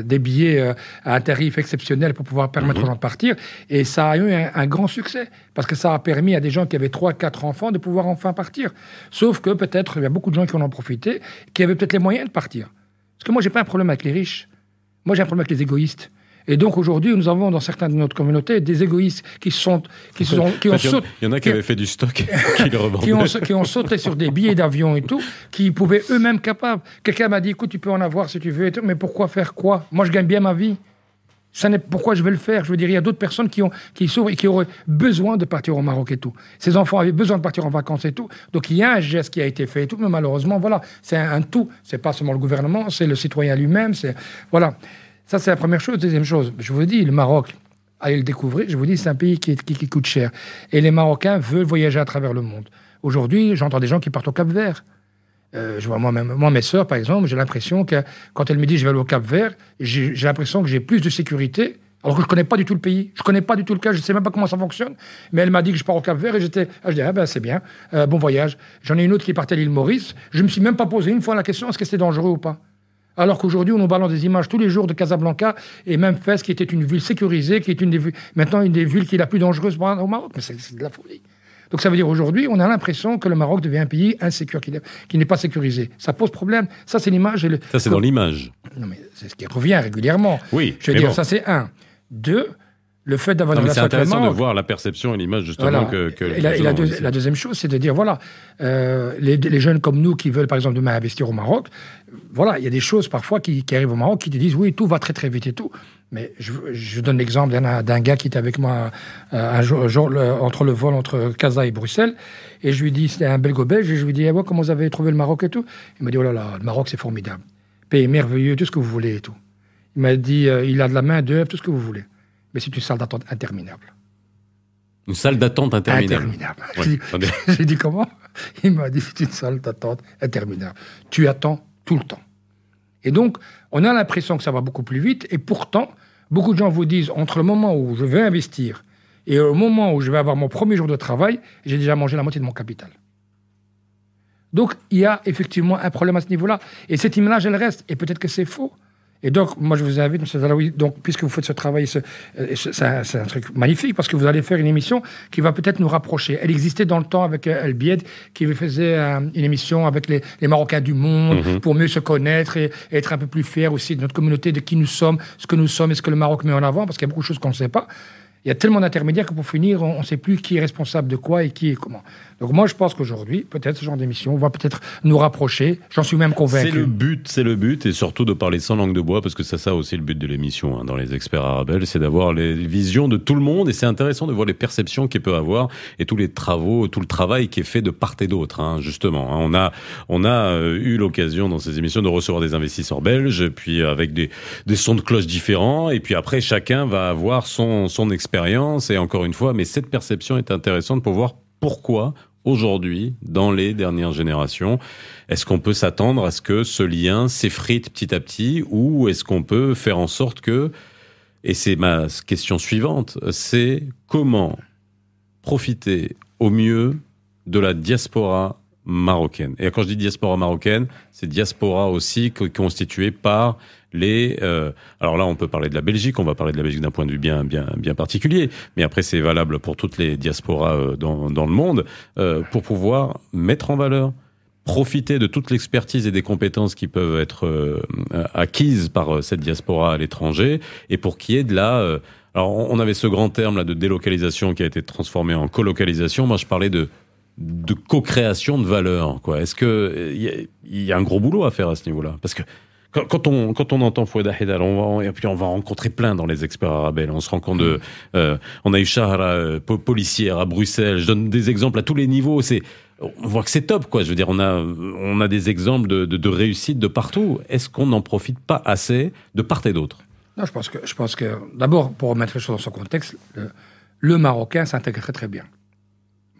des billets euh, à un tarif exceptionnel pour pouvoir permettre mhm. aux gens de partir. Et ça a eu un, grand succès. Parce que ça a permis à des gens qui avaient 3, 4 enfants de pouvoir enfin partir. Sauf que peut-être, il y a beaucoup de gens qui en ont profité, qui avaient peut-être les moyens de partir. Parce que moi, j'ai pas un problème avec les riches. Moi, j'ai un problème avec les égoïstes. Et donc aujourd'hui, nous avons dans certaines de notre communauté des égoïstes qui sont qui sont qui ont sauté. Il y en a qui, avaient fait du stock, <laughs> qui le revendaient. qui, ont, qui ont sauté sur des billets d'avion et tout, qui pouvaient eux-mêmes capables. Quelqu'un m'a dit, écoute, tu peux en avoir si tu veux, et tout, mais pourquoi faire quoi? Moi, je gagne bien ma vie. Ça n'est pourquoi je vais le faire? Je veux dire, il y a d'autres personnes qui ont qui s'ouvrent et qui auraient besoin de partir au Maroc et tout. Ces enfants avaient besoin de partir en vacances et tout. Donc il y a un geste qui a été fait et tout, mais malheureusement, voilà, c'est un, un, tout. C'est pas seulement le gouvernement, c'est le citoyen lui-même. C'est voilà. Ça, c'est la première chose. Deuxième chose, je vous dis, le Maroc, allez le découvrir, je vous dis, c'est un pays qui, coûte cher. Et les Marocains veulent voyager à travers le monde. Aujourd'hui, j'entends des gens qui partent au Cap Vert. Euh, je vois moi-même, moi, mes sœurs, par exemple, j'ai l'impression que quand elles me disent je vais aller au Cap Vert, j'ai l'impression que j'ai plus de sécurité, alors que je connais pas du tout le pays. Je connais pas du tout le cas, je sais même pas comment ça fonctionne. Mais elle m'a dit que je pars au Cap Vert et j'étais, ah, je dis, ah ben c'est bien, euh, bon voyage. J'en ai une autre qui partait à l'île Maurice. Je me suis même pas posé une fois la question est-ce que c'était dangereux ou pas? Alors qu'aujourd'hui, on nous balance des images tous les jours de Casablanca et même Fès, qui était une ville sécurisée, qui est une des, maintenant une des villes qui est la plus dangereuse au Maroc. Mais c'est de la folie. Donc ça veut dire aujourd'hui, on a l'impression que le Maroc devient un pays insécure, qui n'est pas sécurisé. Ça pose problème. Ça, c'est l'image. Ça, c'est dans l'image. Non, mais c'est ce qui revient régulièrement. Oui. Je veux dire, ça, c'est un. Deux, le fait d'avoir une C'est intéressant de voir la perception et l'image justement que, et, la, deuxième chose, c'est de dire voilà, euh, les, jeunes comme nous qui veulent par exemple demain investir au Maroc, voilà, il y a des choses parfois qui, arrivent au Maroc qui te disent oui, tout va très très vite et tout. Mais je, donne l'exemple d'un gars qui était avec moi euh, un jour, entre le vol entre Casa et Bruxelles, et je lui dis c'était un belgo-belge, et je lui dis ah, comment vous avez trouvé le Maroc et tout? Il m'a dit oh là là, le Maroc c'est formidable, pays merveilleux, tout ce que vous voulez et tout. Il m'a dit euh, il a de la main d'œuvre, tout ce que vous voulez mais c'est une salle d'attente interminable. Une salle d'attente interminable. Interminable. <laughs> J'ai dit comment? Il m'a dit c'est une salle d'attente interminable. Tu attends tout le temps. Et donc, on a l'impression que ça va beaucoup plus vite, et pourtant, beaucoup de gens vous disent entre le moment où je vais investir et au moment où je vais avoir mon premier jour de travail, j'ai déjà mangé la moitié de mon capital. Donc, il y a effectivement un problème à ce niveau-là. Et cette image, elle reste. Et peut-être que c'est faux. Et donc, moi, je vous invite, M. Zalaoui, donc, puisque vous faites ce travail, euh, c'est un, truc magnifique, parce que vous allez faire une émission qui va peut-être nous rapprocher. Elle existait dans le temps avec euh, El Bied, qui faisait euh, une émission avec les, Marocains du monde, mhm. pour mieux se connaître et, être un peu plus fiers aussi de notre communauté, de qui nous sommes, ce que nous sommes et ce que le Maroc met en avant, parce qu'il y a beaucoup de choses qu'on ne sait pas. Il y a tellement d'intermédiaires que pour finir, on ne sait plus qui est responsable de quoi et qui est comment. Donc moi, je pense qu'aujourd'hui, peut-être ce genre d'émission va peut-être nous rapprocher. J'en suis même convaincu. C'est le but, c'est le but, et surtout de parler sans langue de bois, parce que c'est ça aussi le but de l'émission hein, dans les experts arabes, c'est d'avoir les visions de tout le monde, et c'est intéressant de voir les perceptions qu'il peut avoir et tous les travaux, tout le travail qui est fait de part et d'autre, hein, justement. Hein. On a, on a euh, eu l'occasion dans ces émissions de recevoir des investisseurs belges, puis avec des, sons de cloche différents, et puis après chacun va avoir son, son expérience, et encore une fois, mais cette perception est intéressante pour voir pourquoi aujourd'hui, dans les dernières générations Est-ce qu'on peut s'attendre à ce que ce lien s'effrite petit à petit ou est-ce qu'on peut faire en sorte que, et c'est ma question suivante, c'est comment profiter au mieux de la diaspora marocaine. Et quand je dis diaspora marocaine, c'est diaspora aussi constituée par les. Euh, alors là, on peut parler de la Belgique, on va parler de la Belgique d'un point de vue bien, bien, bien particulier, mais après c'est valable pour toutes les diasporas euh, dans, dans le monde, euh, pour pouvoir mettre en valeur, profiter de toute l'expertise et des compétences qui peuvent être euh, acquises par euh, cette diaspora à l'étranger, et pour qu'il y ait de la. alors on avait ce grand terme là de délocalisation qui a été transformé en colocalisation. Moi, je parlais de de co-création de valeur. Quoi. Est-ce que il y, a un gros boulot à faire à ce niveau-là? Parce que quand, on, quand on entend Foueda Hidal, on va, et puis on va rencontrer plein dans les experts arabes. On se rend compte de, euh, on a eu Shahra, euh, policière à Bruxelles. Je donne des exemples à tous les niveaux. C'est, on voit que c'est top, quoi. Je veux dire, on a, on a des exemples de, de, réussite de partout. Est-ce qu'on n'en profite pas assez de part et d'autre? Non, je pense que, je pense que, d'abord, pour remettre les choses dans son contexte, le, le Marocain s'intègre très très bien.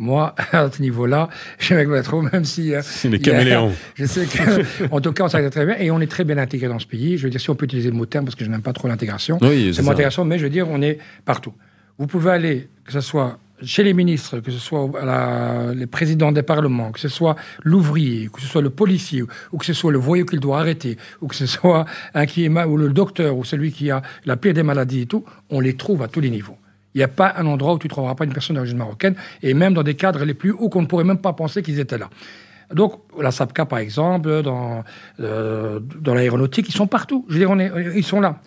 Moi, <laughs> à ce niveau-là, je vais pas trop, même si. C'est les caméléons. je sais que, <laughs> en tout cas, on s'intègre très bien et on est très bien intégré dans ce pays. Je veux dire, si on peut utiliser le mot terme, parce que je n'aime pas trop l'intégration. Oui, c'est mon intégration, mais je veux dire, on est partout. Vous pouvez aller, que ce soit chez les ministres, que ce soit la, les présidents des parlements, que ce soit l'ouvrier, que ce soit le policier, ou que ce soit le voyou qu'il doit arrêter, ou que ce soit un qui est ou le docteur, ou celui qui a la pire des maladies et tout, on les trouve à tous les niveaux. Il n'y a pas un endroit où tu ne trouveras pas une personne d'origine marocaine, et même dans des cadres les plus hauts qu'on ne pourrait même pas penser qu'ils étaient là. Donc, la SAPCA, par exemple, dans, euh, dans l'aéronautique, ils sont partout. Je veux dire, on est, ils sont là.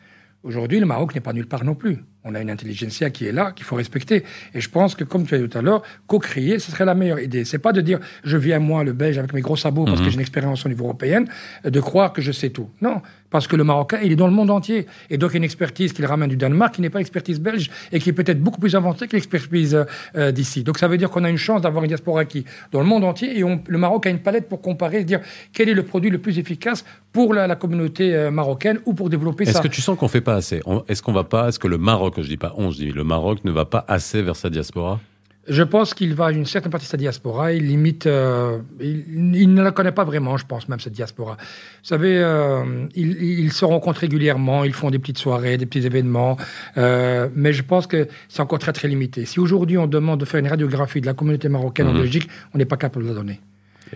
Aujourd'hui, le Maroc n'est pas nulle part non plus. On a une intelligentsia qui est là, qu'il faut respecter. Et je pense que, comme tu as dit tout à l'heure, co-créer, ce serait la meilleure idée. C'est pas de dire, je viens moi, le Belge, avec mes gros sabots, parce que mhm. j'ai une expérience au niveau européen, de croire que je sais tout. Non, parce que le Marocain, il est dans le monde entier. Et donc, il y a une expertise qu'il ramène du Danemark, qui n'est pas l'expertise belge, et qui est peut-être beaucoup plus avancée que l'expertise euh, d'ici. Donc, ça veut dire qu'on a une chance d'avoir une diaspora qui, dans le monde entier, et le Maroc a une palette pour comparer, se dire quel est le produit le plus efficace pour la, communauté euh, marocaine ou pour développer. Est-ce que tu sens qu'on fait pas assez? Est-ce qu'on va pas, est-ce que le Maroc, je dis pas on, je dis le Maroc ne va pas assez vers sa diaspora? Je pense qu'il va une certaine partie de sa diaspora. Il limite, euh, il, ne la connaît pas vraiment, je pense même cette diaspora. Vous savez, euh, ils, se rencontrent régulièrement, ils font des petites soirées, des petits événements, euh, mais je pense que c'est encore très très limité. Si aujourd'hui on demande de faire une radiographie de la communauté marocaine en mhm. Belgique, on n'est pas capable de la donner.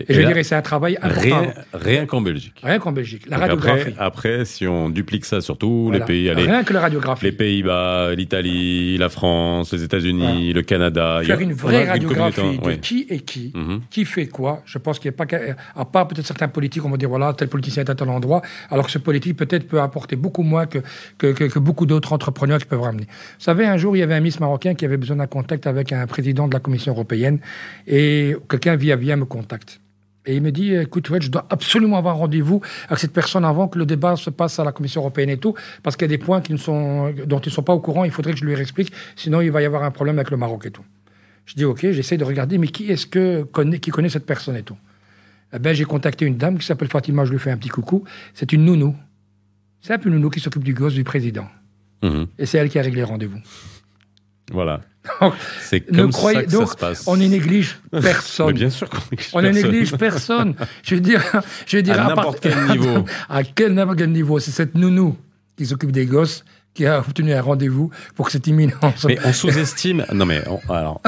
Et, je dirais, c'est un travail important. Rien, rien qu'en Belgique. Rien qu'en Belgique. La radiographie. Après, après, si on duplique ça sur tous les pays, allez, rien que la radiographie. Les Pays-Bas, l'Italie, la France, les États-Unis, le Canada. Faire une vraie radiographie de qui est qui, mhm. qui fait quoi. Je pense qu'il n'y a pas à part peut-être certains politiques, on va dire voilà, tel politicien est à tel endroit, alors que ce politique peut-être peut apporter beaucoup moins que, que, que, beaucoup d'autres entrepreneurs qui peuvent ramener. Vous savez, un jour, il y avait un Miss marocain qui avait besoin d'un contact avec un président de la Commission européenne et quelqu'un via via me contacte. Et il me dit, écoute, je dois absolument avoir rendez-vous avec cette personne avant que le débat se passe à la Commission européenne et tout, parce qu'il y a des points qui ne sont, dont ils ne sont pas au courant, il faudrait que je lui explique, sinon il va y avoir un problème avec le Maroc et tout. Je dis, ok, j'essaie de regarder, mais qui est-ce que connaît, qui connaît cette personne et tout? Eh ben, J'ai contacté une dame qui s'appelle Fatima, je lui fais un petit coucou. C'est une nounou. C'est un peu une nounou qui s'occupe du gosse du président. Mhm. Et c'est elle qui a réglé le rendez-vous. Voilà. C'est comme ça que ça se passe. On ne néglige personne. <laughs> Mais bien sûr qu'on néglige On ne néglige personne. Je veux dire, je veux dire à, n'importe quel niveau. <laughs> À quel n'importe quel niveau. C'est cette nounou qui s'occupe des gosses qui a obtenu un rendez-vous pour que cette imminence. Mais on sous-estime. non, mais alors,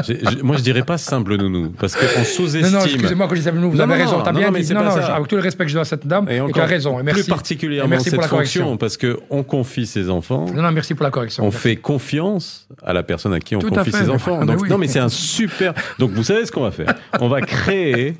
moi je dirais pas simple nounou, parce qu'on sous-estime. Non, non, excusez-moi quand je dis simple nounou, vous avez raison, t'as bien dit. Non, non, avec tout le respect que je dois à cette dame, et, tu as raison. Et merci. Plus particulièrement merci cette fonction, parce qu'on confie ses enfants. Non, non, merci pour la correction. On fait confiance à la personne à qui on confie ses enfants. <laughs> Donc, Non, mais c'est un super. Donc, vous savez ce qu'on va faire On va créer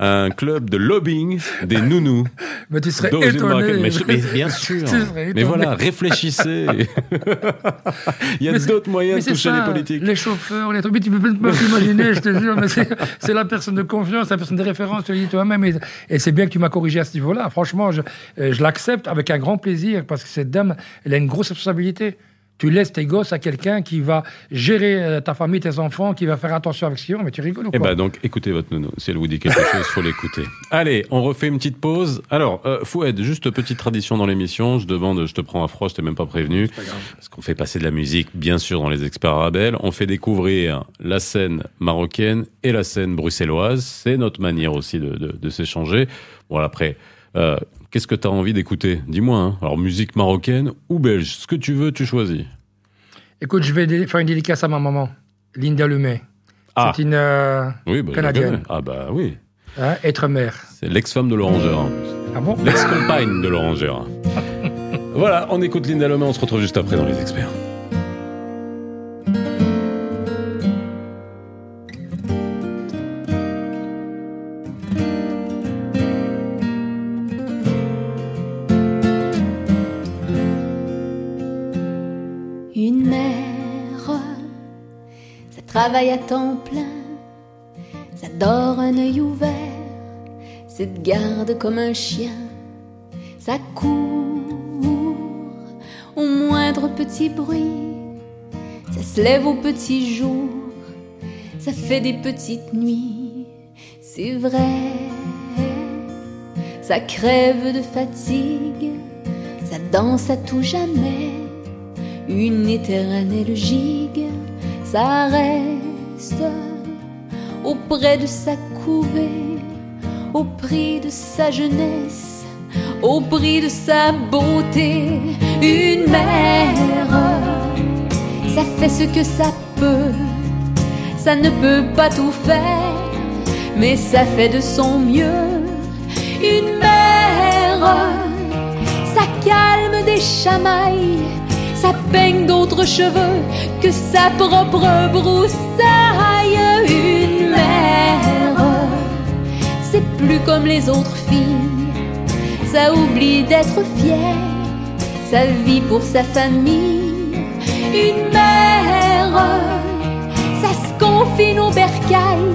un club de lobbying des nounous. <laughs> Mais tu serais étonné. Mais, mais, bien <laughs> sûr. Mais voilà, réfléchissez. <laughs> Il y a d'autres moyens de toucher les politiques. Les chauffeurs, les trucs, tu peux pas t'imaginer, je te jure, mais c'est la personne de confiance, la personne de référence, tu le dis toi-même. Et, et c'est bien que tu m'as corrigé à ce niveau-là. Franchement, je, je l'accepte avec un grand plaisir parce que cette dame, elle a une grosse responsabilité. Tu laisses tes gosses à quelqu'un qui va gérer euh, ta famille, tes enfants, qui va faire attention avec ce qu'ils mais tu rigoles ou Eh ben donc, écoutez votre nounou. Si elle vous dit quelque chose, faut l'écouter. <laughs> Allez, on refait une petite pause. Alors, euh, Foued, juste petite tradition dans l'émission. Je demande, je te prends à froid, je t'ai même pas prévenu. parce qu'on fait passer de la musique, bien sûr, dans les experts arabes. On fait découvrir la scène marocaine et la scène bruxelloise. C'est notre manière aussi de, de, s'échanger. Bon, après, euh, Qu'est-ce que tu as envie d'écouter? Dis-moi. Hein. Alors, musique marocaine ou belge Ce que tu veux, tu choisis. Écoute, je vais faire une dédicace à ma maman, Linda Lemay. Ah. C'est une euh, oui, bah, Canadienne. Ah bah oui. Hein, être mère. C'est l'ex-femme de Laurent Gérard. Ah bon? L'ex-compagne de Laurent Gérard. <laughs> voilà, on écoute Linda Lemay, on se retrouve juste après dans Les Experts. Travaille à temps plein, ça dort un œil ouvert, ça te garde comme un chien, ça court au moindre petit bruit, ça se lève au petit jour, ça fait des petites nuits, c'est vrai, ça crève de fatigue, ça danse à tout jamais, une éternelle gigue ça reste auprès de sa couvée, au prix de sa jeunesse, au prix de sa beauté. Une mère, ça fait ce que ça peut, ça ne peut pas tout faire, mais ça fait de son mieux. Une mère, ça calme des chamailles ça peigne d'autres cheveux que sa propre broussaille. Une mère, c'est plus comme les autres filles, ça oublie d'être fière, ça vit pour sa famille. Une mère, ça se confine au bercail,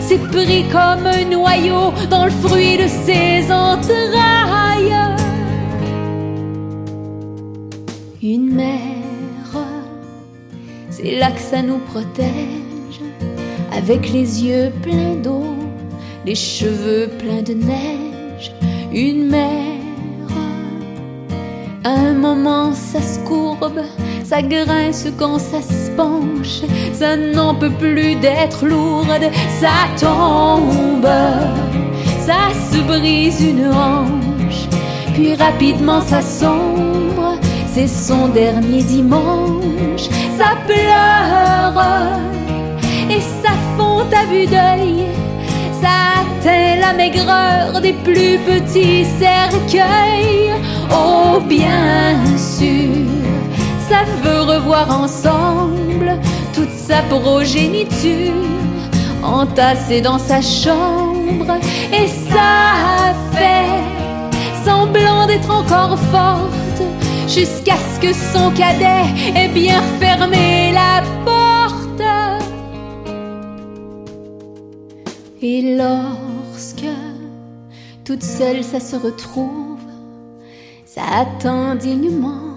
c'est pris comme un noyau dans le fruit de ses entrailles une mère. C'est là que ça nous protège, avec les yeux pleins d'eau, les cheveux pleins de neige. Une mère. Un moment, ça se courbe, ça grince quand ça se penche, ça n'en peut plus d'être lourde, ça tombe, ça se brise une hanche, puis rapidement ça sombre c'est son dernier dimanche. Ça pleure et ça fond à vue d'œil, ça éteint la maigreur des plus petits cercueils. Oh, bien sûr, ça veut revoir ensemble toute sa progéniture entassée dans sa chambre. Et ça fait semblant d'être encore forte jusqu'à ce que son cadet ait bien fermé la porte. Et lorsque toute seule ça se retrouve, ça attend dignement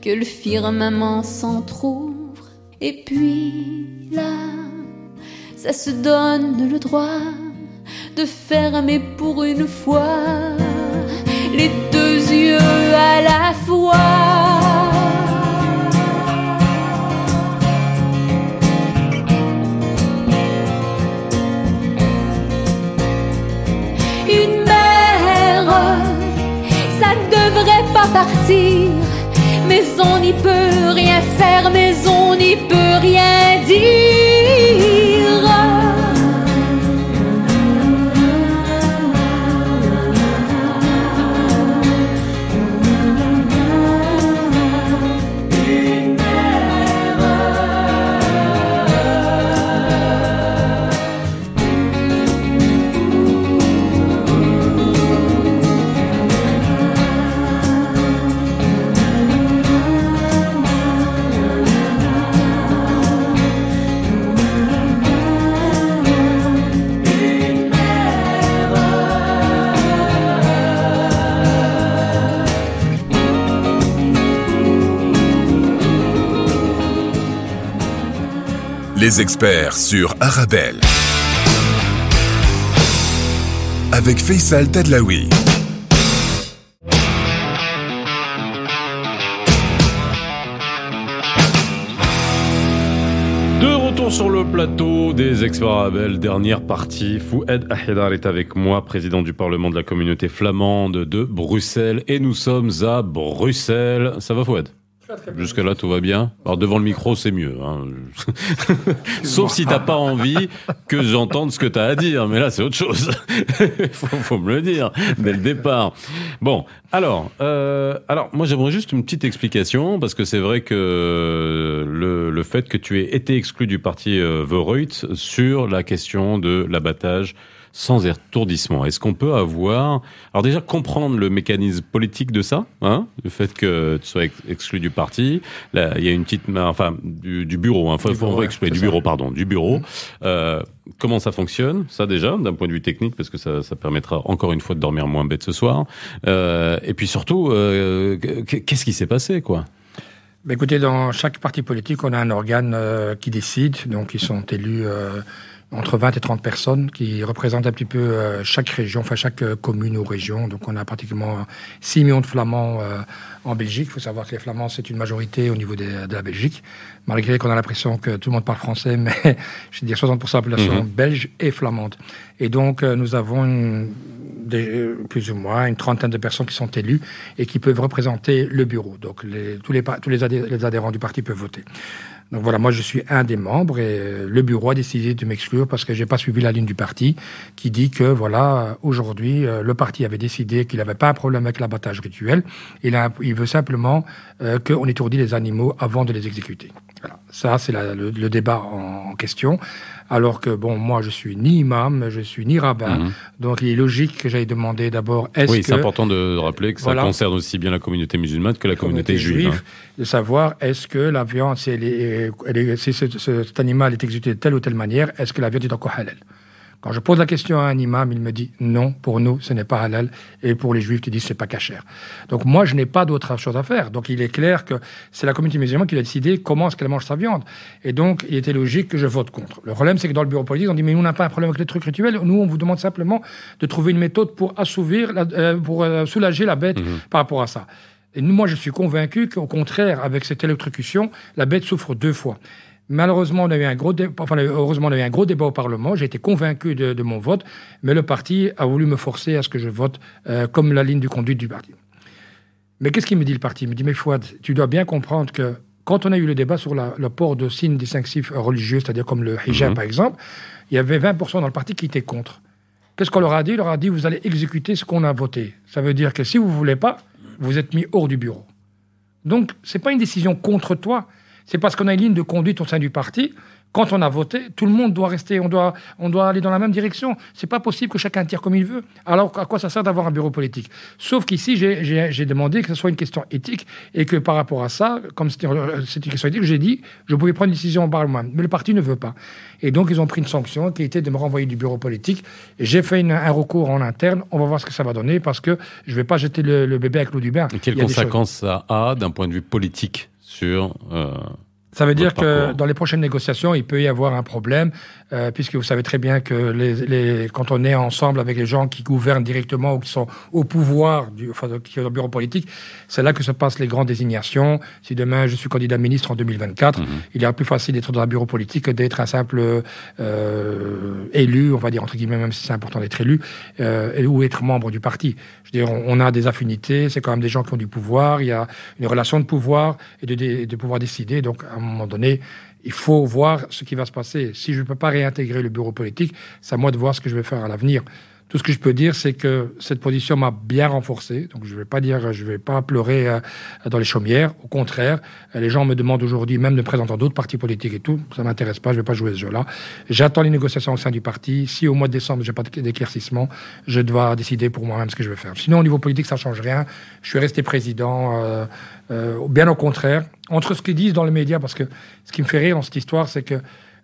que le firmament s'entr'ouvre. Et puis là, ça se donne le droit de fermer pour une fois les deux yeux à la fois. Une mère, ça devrait pas partir, mais on n'y peut rien faire, mais on n'y peut rien dire. Les experts sur Arabelle. Avec Faisal Tadlaoui. De retour sur le plateau des experts Arabelle, dernière partie. Foued Ahedar est avec moi, président du Parlement de la communauté flamande de Bruxelles. Et nous sommes à Bruxelles. Ça va Foued? Jusque là, tout va bien. Alors devant le micro, c'est mieux. Hein. <laughs> Sauf si t'as pas envie que j'entende ce que t'as à dire. Mais là, c'est autre chose. <laughs> faut, faut me le dire dès le départ. Bon, alors, euh, alors moi, j'aimerais juste une petite explication parce que c'est vrai que le, le, fait que tu aies été exclu du parti euh, sur la question de l'abattage sans étourdissement. Est-ce qu'on peut avoir, alors déjà comprendre le mécanisme politique de ça, hein, le fait que tu sois exclu du parti, là, il y a une petite, enfin du, du bureau, hein, faut, du bureau, expliquer, du bureau, pardon, du bureau. Mmh. Euh, comment ça fonctionne, ça déjà, d'un point de vue technique, parce que ça, ça, permettra encore une fois de dormir moins bête ce soir. Euh, et puis surtout, euh, qu'est-ce qui s'est passé, quoi? Ben Écoutez, dans chaque parti politique, on a un organe euh, qui décide, donc ils sont élus euh, entre 20 et 30 personnes qui représentent un petit peu euh, chaque région, enfin chaque euh, commune ou région. Donc on a pratiquement 6 millions de Flamands euh, en Belgique. Il faut savoir que les Flamands, c'est une majorité au niveau de, de la Belgique, malgré qu'on a l'impression que tout le monde parle français, <laughs> mais je veux dire 60% de la population mmh. belge et flamande. Et donc nous avons une, des, plus ou moins une trentaine de personnes qui sont élues et qui peuvent représenter le bureau. Donc les, tous, les, tous les adhérents du parti peuvent voter. Donc voilà, moi je suis un des membres et euh, le bureau a décidé de m'exclure parce que j'ai pas suivi la ligne du parti qui dit que voilà, aujourd'hui euh, le parti avait décidé qu'il n'avait pas un problème avec l'abattage rituel. Il, veut simplement euh, qu'on étourdit les animaux avant de les exécuter. Voilà. Ça, c'est le, le, débat en, en, question. Alors que, bon, moi, je suis ni imam, je suis ni rabbin. Mmh. Donc, il est logique que j'aille demander d'abord est-ce oui, que... Oui, c'est important de rappeler que ça concerne aussi bien la communauté musulmane que la communauté, communauté juive. Hein. De savoir est-ce que la viande, si, elle est, elle est, si cet, cet animal est exécuté de telle ou telle manière, est-ce que la viande est encore halal? Quand je pose la question à un imam, il me dit non, pour nous, ce n'est pas halal, et pour les juifs, tu dis c'est pas cachère. Donc moi, je n'ai pas d'autre chose à faire. Donc il est clair que c'est la communauté musulmane qui a décidé comment est-ce qu'elle mange sa viande. Et donc, il était logique que je vote contre. Le problème, c'est que dans le bureau politique, on dit mais nous, on n'a pas un problème avec les trucs rituels. Nous, on vous demande simplement de trouver une méthode pour assouvir, la, euh, pour euh, soulager la bête mmh. par rapport à ça. Et nous, moi, je suis convaincu qu'au contraire, avec cette électrocution, la bête souffre deux fois. Malheureusement, on a eu un gros, enfin, heureusement, on a eu un gros débat au Parlement. J'ai été convaincu de, de, mon vote, mais le parti a voulu me forcer à ce que je vote euh, comme la ligne de conduite du parti. Mais qu'est-ce qu'il me dit le parti? Il me dit, mais Fouad, tu dois bien comprendre que quand on a eu le débat sur la, le port de signes distinctifs religieux, c'est-à-dire comme le hijab mmh. par exemple, il y avait 20% dans le parti qui étaient contre. Qu'est-ce qu'on leur a dit? Il leur a dit vous allez exécuter ce qu'on a voté. Ça veut dire que si vous ne voulez pas, vous êtes mis hors du bureau. Donc, ce n'est pas une décision contre toi, c'est parce qu'on a une ligne de conduite au sein du parti quand on a voté, tout le monde doit rester, on doit, on doit aller dans la même direction. C'est pas possible que chacun tire comme il veut. Alors, à quoi ça sert d'avoir un bureau politique? Sauf qu'ici, j'ai demandé que ce soit une question éthique et que par rapport à ça, comme c'était une question éthique, j'ai dit, je pouvais prendre une décision en Parlement. Mais le parti ne veut pas. Et donc, ils ont pris une sanction qui était de me renvoyer du bureau politique. J'ai fait un recours en interne. On va voir ce que ça va donner parce que je ne vais pas jeter le, bébé avec l'eau du bain. Et quelles conséquences ça a d'un point de vue politique? Sur. Euh, ça veut dire que dans les prochaines négociations, il peut y avoir un problème, euh, puisque vous savez très bien que les, les, quand on est ensemble avec les gens qui gouvernent directement ou qui sont au pouvoir, du, enfin, qui sont au bureau politique, c'est là que se passent les grandes désignations. Si demain je suis candidat ministre en 2024, mhm. il est plus facile d'être dans un bureau politique que d'être un simple euh, élu, on va dire entre guillemets, même si c'est important d'être élu, euh, ou être membre du parti. Je veux dire, on, a des affinités, c'est quand même des gens qui ont du pouvoir, il y a une relation de pouvoir et de, de, de pouvoir décider. Donc, à un moment donné, il faut voir ce qui va se passer. Si je ne peux pas réintégrer le bureau politique, c'est à moi de voir ce que je vais faire à l'avenir. Tout ce que je peux dire, c'est que cette position m'a bien renforcé. Donc, je ne vais pas dire, je vais pas pleurer euh, dans les chaumières. Au contraire, les gens me demandent aujourd'hui même de présenter d'autres partis politiques et tout. Ça m'intéresse pas. Je vais pas jouer ce jeu-là. J'attends les négociations au sein du parti. Si au mois de décembre, j'ai pas d'éclaircissement, je dois décider pour moi-même ce que je vais faire. Sinon, au niveau politique, ça change rien. Je suis resté président. Euh, euh, bien au contraire, entre ce qu'ils disent dans les médias, parce que ce qui me fait rire dans cette histoire, c'est que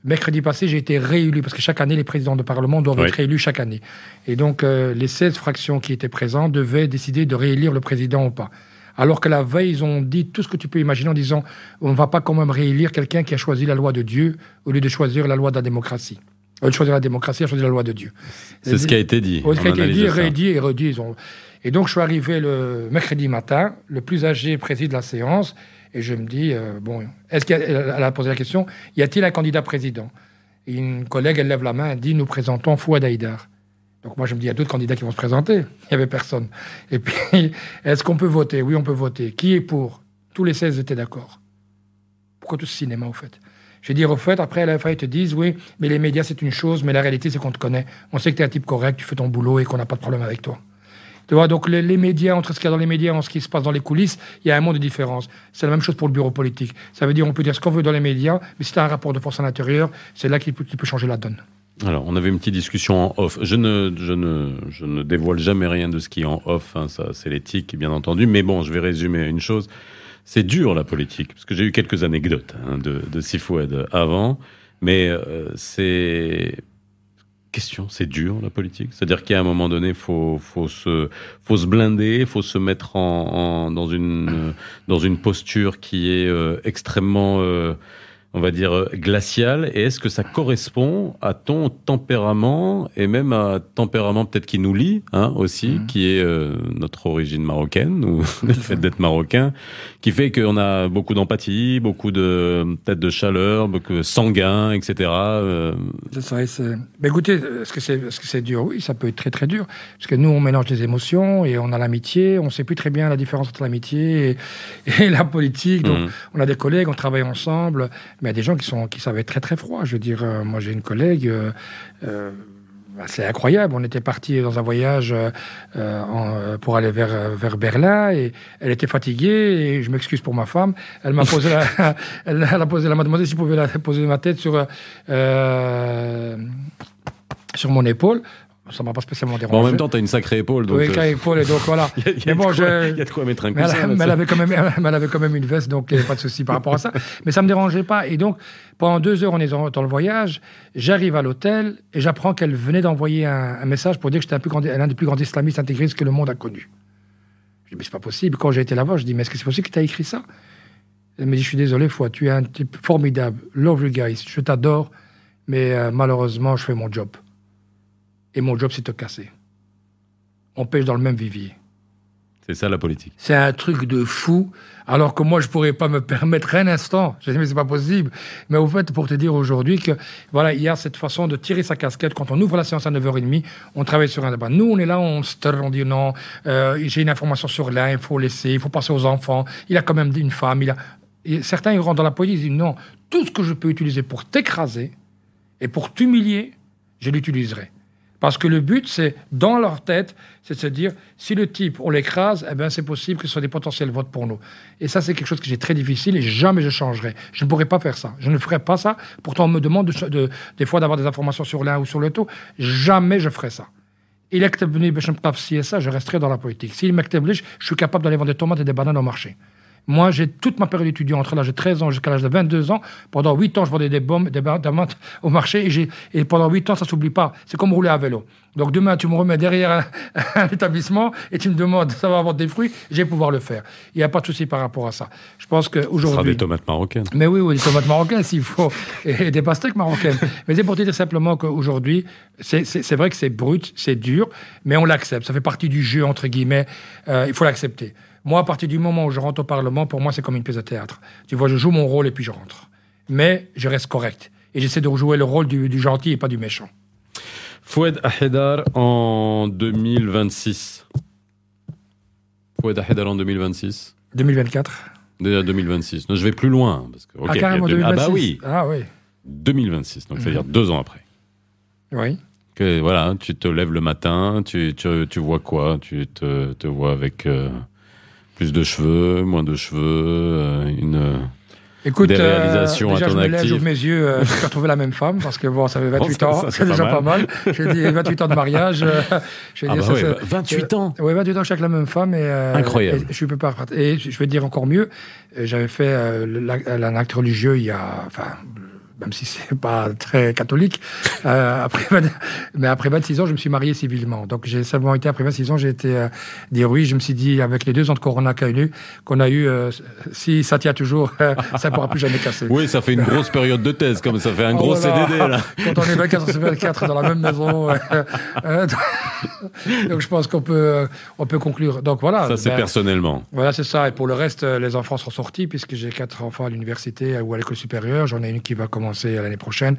Mercredi passé, j'ai été réélu, parce que chaque année, les présidents de Parlement doivent être réélus chaque année. Et donc, euh, les 16 fractions qui étaient présentes devaient décider de réélire le président ou pas. Alors que la veille, ils ont dit tout ce que tu peux imaginer en disant on ne va pas quand même réélire quelqu'un qui a choisi la loi de Dieu au lieu de choisir la loi de la démocratie. Au lieu de choisir la démocratie, a choisi la loi de Dieu. C'est ce qui a été dit. ce qui a été dit, et redit. Et donc, je suis arrivé le mercredi matin, le plus âgé préside la séance, et je me dis, euh, bon, est-ce qu'elle a posé la question, y a-t-il un candidat président? Une collègue, elle lève la main, elle dit, nous présentons Fouad Haïdar. Donc moi, je me dis, il y a d'autres candidats qui vont se présenter. Il n'y avait personne. Et puis, <laughs> est-ce qu'on peut voter? Oui, on peut voter. Qui est pour? Tous les 16 étaient d'accord. Pourquoi tout ce cinéma, au fait? Je vais dire, au fait, après, à la fin, ils te disent, oui, mais les médias, c'est une chose, mais la réalité, c'est qu'on te connaît. On sait que tu es un type correct, tu fais ton boulot et qu'on n'a pas de problème avec toi. Tu vois, donc les, médias, entre ce qu'il y a dans les médias et ce qui se passe dans les coulisses, il y a un monde de différence. C'est la même chose pour le bureau politique. Ça veut dire, on peut dire ce qu'on veut dans les médias, mais si tu as un rapport de force à l'intérieur, c'est là qu'il peut, changer la donne. Alors, on avait une petite discussion en off. Je ne dévoile jamais rien de ce qui est en off, hein, ça c'est l'éthique, bien entendu. Mais bon, je vais résumer une chose. C'est dur la politique, parce que j'ai eu quelques anecdotes hein, de, de Sifoued avant, mais euh, c'est c'est dur la politique. C'est-à-dire qu'à un moment donné, faut faut se faut se blinder, faut se mettre en, dans une dans une posture qui est euh, extrêmement euh, on va dire, euh, glacial Et est-ce que ça correspond à ton tempérament et même à tempérament peut-être qui nous lie hein, aussi, mhm. qui est euh, notre origine marocaine ou le fait d'être marocain, qui fait qu'on a beaucoup d'empathie, beaucoup de peut-être de chaleur, beaucoup sanguin, etc. Euh. C'est ça. Mais écoutez, est-ce que c'est est-ce que c'est dur? Oui, ça peut être très très dur parce que nous on mélange les émotions et on a l'amitié. On sait plus très bien la différence entre l'amitié et, la politique. Donc mhm. on a des collègues, on travaille ensemble il y a des gens qui, sont, qui savaient être très très froids. Je veux dire, euh, moi j'ai une collègue, euh, euh, c'est incroyable. On était parti dans un voyage pour aller vers, vers Berlin et elle était fatiguée je m'excuse pour ma femme. Elle m'a posé la, <laughs> elle, a posé, elle m'a demandé si je pouvais la, poser ma tête sur sur mon épaule ça m'a pas spécialement dérangé. en même temps, tu as une sacrée épaule. Donc oui, une épaule, et donc voilà. <laughs> il, y a, mais bon, je... y a de quoi mettre un mais coussin. Elle, mais elle, avait quand même, elle avait quand même une veste, donc il n'y avait pas de souci par rapport à ça. <laughs> Mais ça me dérangeait pas. Et donc, pendant deux heures, on est dans, le voyage. J'arrive à l'hôtel et j'apprends qu'elle venait d'envoyer un, message pour dire que j'étais l'un des plus grands islamistes intégristes que le monde a connu. Je dis, mais c'est pas possible. Quand j'ai été là-bas, je dis, mais est-ce que c'est possible que tu as écrit ça? Elle me dit, je suis désolé, foi, tu es un type formidable, love you guys, je t'adore, mais euh, malheureusement, je fais mon job. Et mon job, c'est de te casser on pêche dans le même vivier. C'est ça la politique. C'est un truc de fou, alors que moi je pourrais pas me permettre un instant. Je dis mais c'est pas possible. Mais au fait, pour te dire aujourd'hui que voilà, il y a cette façon de tirer sa casquette quand on ouvre la séance à 9h30, on travaille sur un débat. Nous, on est là, on se on dit non, euh, j'ai une information sur l'un, il faut laisser, il faut passer aux enfants. Il a quand même une femme. Il a... certains ils rentrent dans la politique, ils disent non, tout ce que je peux utiliser pour t'écraser et pour t'humilier, je l'utiliserai. Parce que le but, c'est, dans leur tête, c'est de se dire, si le type, on l'écrase, eh ben, c'est possible que ce soit des potentiels votes pour nous. Et ça, c'est quelque chose que j'ai très difficile et jamais je changerai. Je ne pourrais pas faire ça. Je ne ferai pas ça. Pourtant, on me demande de- de- des fois d'avoir des informations sur l'un ou sur le taux. Jamais je ferai ça. Il est tape ci et ça, je resterai dans la politique. S'il m'accepte, je suis capable d'aller vendre des tomates et des bananes au marché. Moi, j'ai toute ma période étudiante, entre l'âge de 13 ans jusqu'à l'âge de 22 ans. Pendant 8 ans, je vendais des bombes, des tomates au marché. Et, pendant 8 ans, ça s'oublie pas. C'est comme rouler à vélo. Donc demain, tu me remets derrière un, <laughs> un établissement et tu me demandes ça va avoir des fruits, je vais pouvoir le faire. Il n'y a pas de souci par rapport à ça. Je pense Ce sera qu'aujourd'hui... des tomates marocaines. Mais oui, oui, des tomates marocaines s'il faut, et des pastèques marocaines. Mais c'est pour te dire simplement qu'aujourd'hui, c'est vrai que c'est brut, c'est dur, mais on l'accepte. Ça fait partie du jeu, entre guillemets. Euh, il faut l'accepter. Moi, à partir du moment où je rentre au Parlement, pour moi, c'est comme une pièce de théâtre. Tu vois, je joue mon rôle et puis je rentre. Mais je reste correct. Et j'essaie de rejouer le rôle du, du gentil et pas du méchant. Foued Ahedar en 2026. Foued Ahedar en 2026. 2024 Déjà 2026. Non, je vais plus loin. Parce que, ok, Ah, carrément, deux- 2026 Ah bah oui, Ah oui. 2026. Donc, c'est-à-dire Mhm. deux ans après. Oui. Que, voilà, tu te lèves le matin, tu, tu, tu vois quoi? Tu te, te vois avec euh, plus de cheveux, moins de cheveux, euh, une... Écoute, Des euh, réalisations à déjà, ton je me lève, j'ouvre mes yeux, euh, j'ai retrouvé la même femme, parce que bon, ça fait <laughs> 28 ça, ans, c'est <laughs> déjà pas pas mal. J'ai dit 28 ans de mariage. euh, j'ai Ah dit, bah ça, ouais, c'est- bah, 28 ans Oui, 28 ans, je suis avec la même femme. Et, euh, Incroyable. Et je peux pas. Et je vais dire encore mieux. euh, J'avais fait euh, la- un acte religieux il y a, enfin, même si c'est pas très catholique. euh, après, mais après 26 ans, je me suis marié civilement. Donc j'ai seulement été après 26 ans, j'ai été euh, dire oui. Je me suis dit avec les deux ans de Corona qu'on a eu, qu'on a eu, euh, si ça tient toujours, ça pourra plus jamais casser. Oui, ça fait une grosse période de thèse, comme ça fait un Oh gros là CDD, là. là. Quand on est 24 sur 24 dans la même maison. <laughs> donc je pense qu'on peut, euh, on peut conclure. Donc voilà. Ça, c'est Ben, personnellement. Voilà, c'est ça. Et pour le reste, euh, les enfants sont sortis, puisque j'ai quatre enfants à l'université ou à l'école supérieure. J'en ai une qui va commencer l'année prochaine.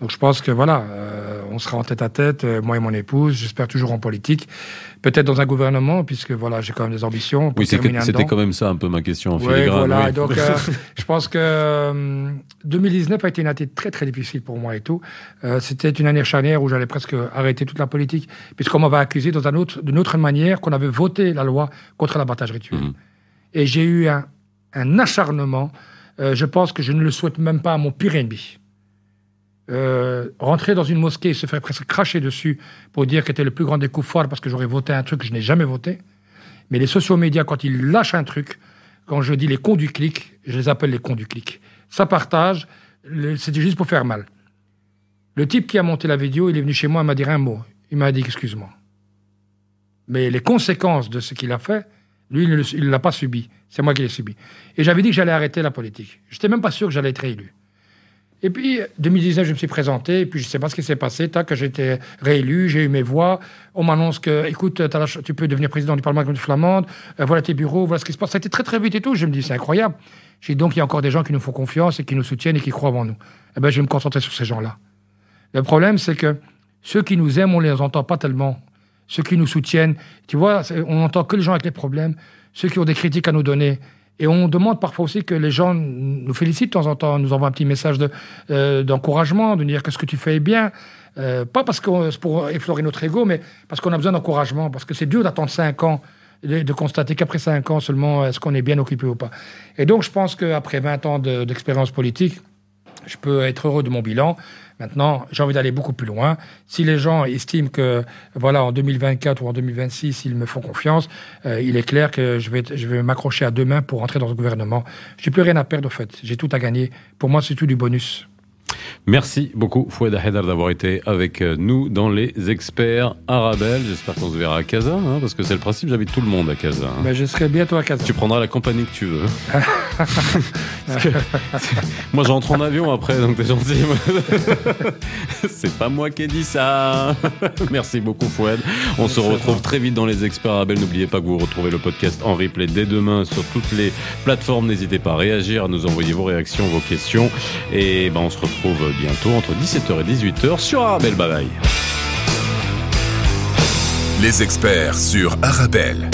Donc je pense que voilà, euh, on sera en tête à tête, moi et mon épouse. J'espère toujours en politique. Peut-être dans un gouvernement, puisque voilà, j'ai quand même des ambitions. pour Oui, c'était quand même ça un peu ma question en Oui, voilà. oui. Donc, euh, <laughs> je pense que euh, 2019 a été une année très, très difficile pour moi et tout. Euh, C'était une année charnière où j'allais presque arrêter toute la politique, puisqu'on m'avait accusé dans un autre, d'une autre manière qu'on avait voté la loi contre l'abattage rituel. Mhm. Et j'ai eu un, un acharnement. euh, je pense que je ne le souhaite même pas à mon pire ennemi. Euh, rentrer dans une mosquée et se faire presque cracher dessus pour dire que c'était le plus grand des coups forts parce que j'aurais voté un truc que je n'ai jamais voté. Mais les sociaux médias, quand ils lâchent un truc, quand je dis les cons du clic, je les appelle les cons du clic. Ça partage, c'était juste pour faire mal. Le type qui a monté la vidéo, il est venu chez moi, il m'a dit un mot. Il m'a dit excuse-moi. Mais les conséquences de ce qu'il a fait, lui, il ne l'a pas subi. C'est moi qui l'ai subi. Et j'avais dit que j'allais arrêter la politique. Je n'étais même pas sûr que j'allais être réélu. Et puis, 2019, je me suis présenté, et puis je ne sais pas ce qui s'est passé. Tac, j'ai été réélu, j'ai eu mes voix. On m'annonce que, écoute, tu peux devenir président du Parlement de flamande, euh, voilà tes bureaux, voilà ce qui se passe. Ça a été très, très vite et tout. Je me dis, c'est incroyable. J'ai donc, il y a encore des gens qui nous font confiance et qui nous soutiennent et qui croient en nous. Eh ben, je vais me concentrer sur ces gens-là. Le problème, c'est que ceux qui nous aiment, on les entend pas tellement. Ceux qui nous soutiennent, tu vois, on n'entend que les gens avec les problèmes, ceux qui ont des critiques à nous donner. Et on demande parfois aussi que les gens nous félicitent de temps en temps, nous envoient un petit message de, euh, d'encouragement, de nous dire que ce que tu fais est bien. Euh, pas parce que c'est pour effleurer notre ego, mais parce qu'on a besoin d'encouragement, parce que c'est dur d'attendre cinq ans, de, constater qu'après cinq ans seulement, est-ce qu'on est bien occupé ou pas. Et donc, je pense qu'après 20 ans de- d'expérience politique, je peux être heureux de mon bilan. Maintenant, j'ai envie d'aller beaucoup plus loin. Si les gens estiment que, voilà, en 2024 ou en 2026, ils me font confiance, euh, il est clair que je vais, je vais m'accrocher à deux mains pour entrer dans ce gouvernement. J'ai plus rien à perdre, en fait. J'ai tout à gagner. Pour moi, c'est tout du bonus. Merci beaucoup, Foued Haidar, d'avoir été avec euh, nous dans les experts Arabelle. J'espère qu'on se verra à Casa, hein, parce que c'est le principe, j'habite tout le monde à Casa. hein. Ben, je serai bientôt à Casa. Tu prendras la compagnie que tu veux. <laughs> Que- <laughs> moi, j'entre en avion après, donc t'es gentil. <laughs> C'est pas moi qui ai dit ça. Merci beaucoup, Foued. On se retrouve très vite dans les experts Arabelle. N'oubliez pas que vous retrouvez le podcast en replay dès demain sur toutes les plateformes. N'hésitez pas à réagir, à nous envoyer vos réactions, vos questions. Et ben, on se retrouve bientôt entre 17h et 18h sur Arabelle. Bye. Les experts sur Arabelle.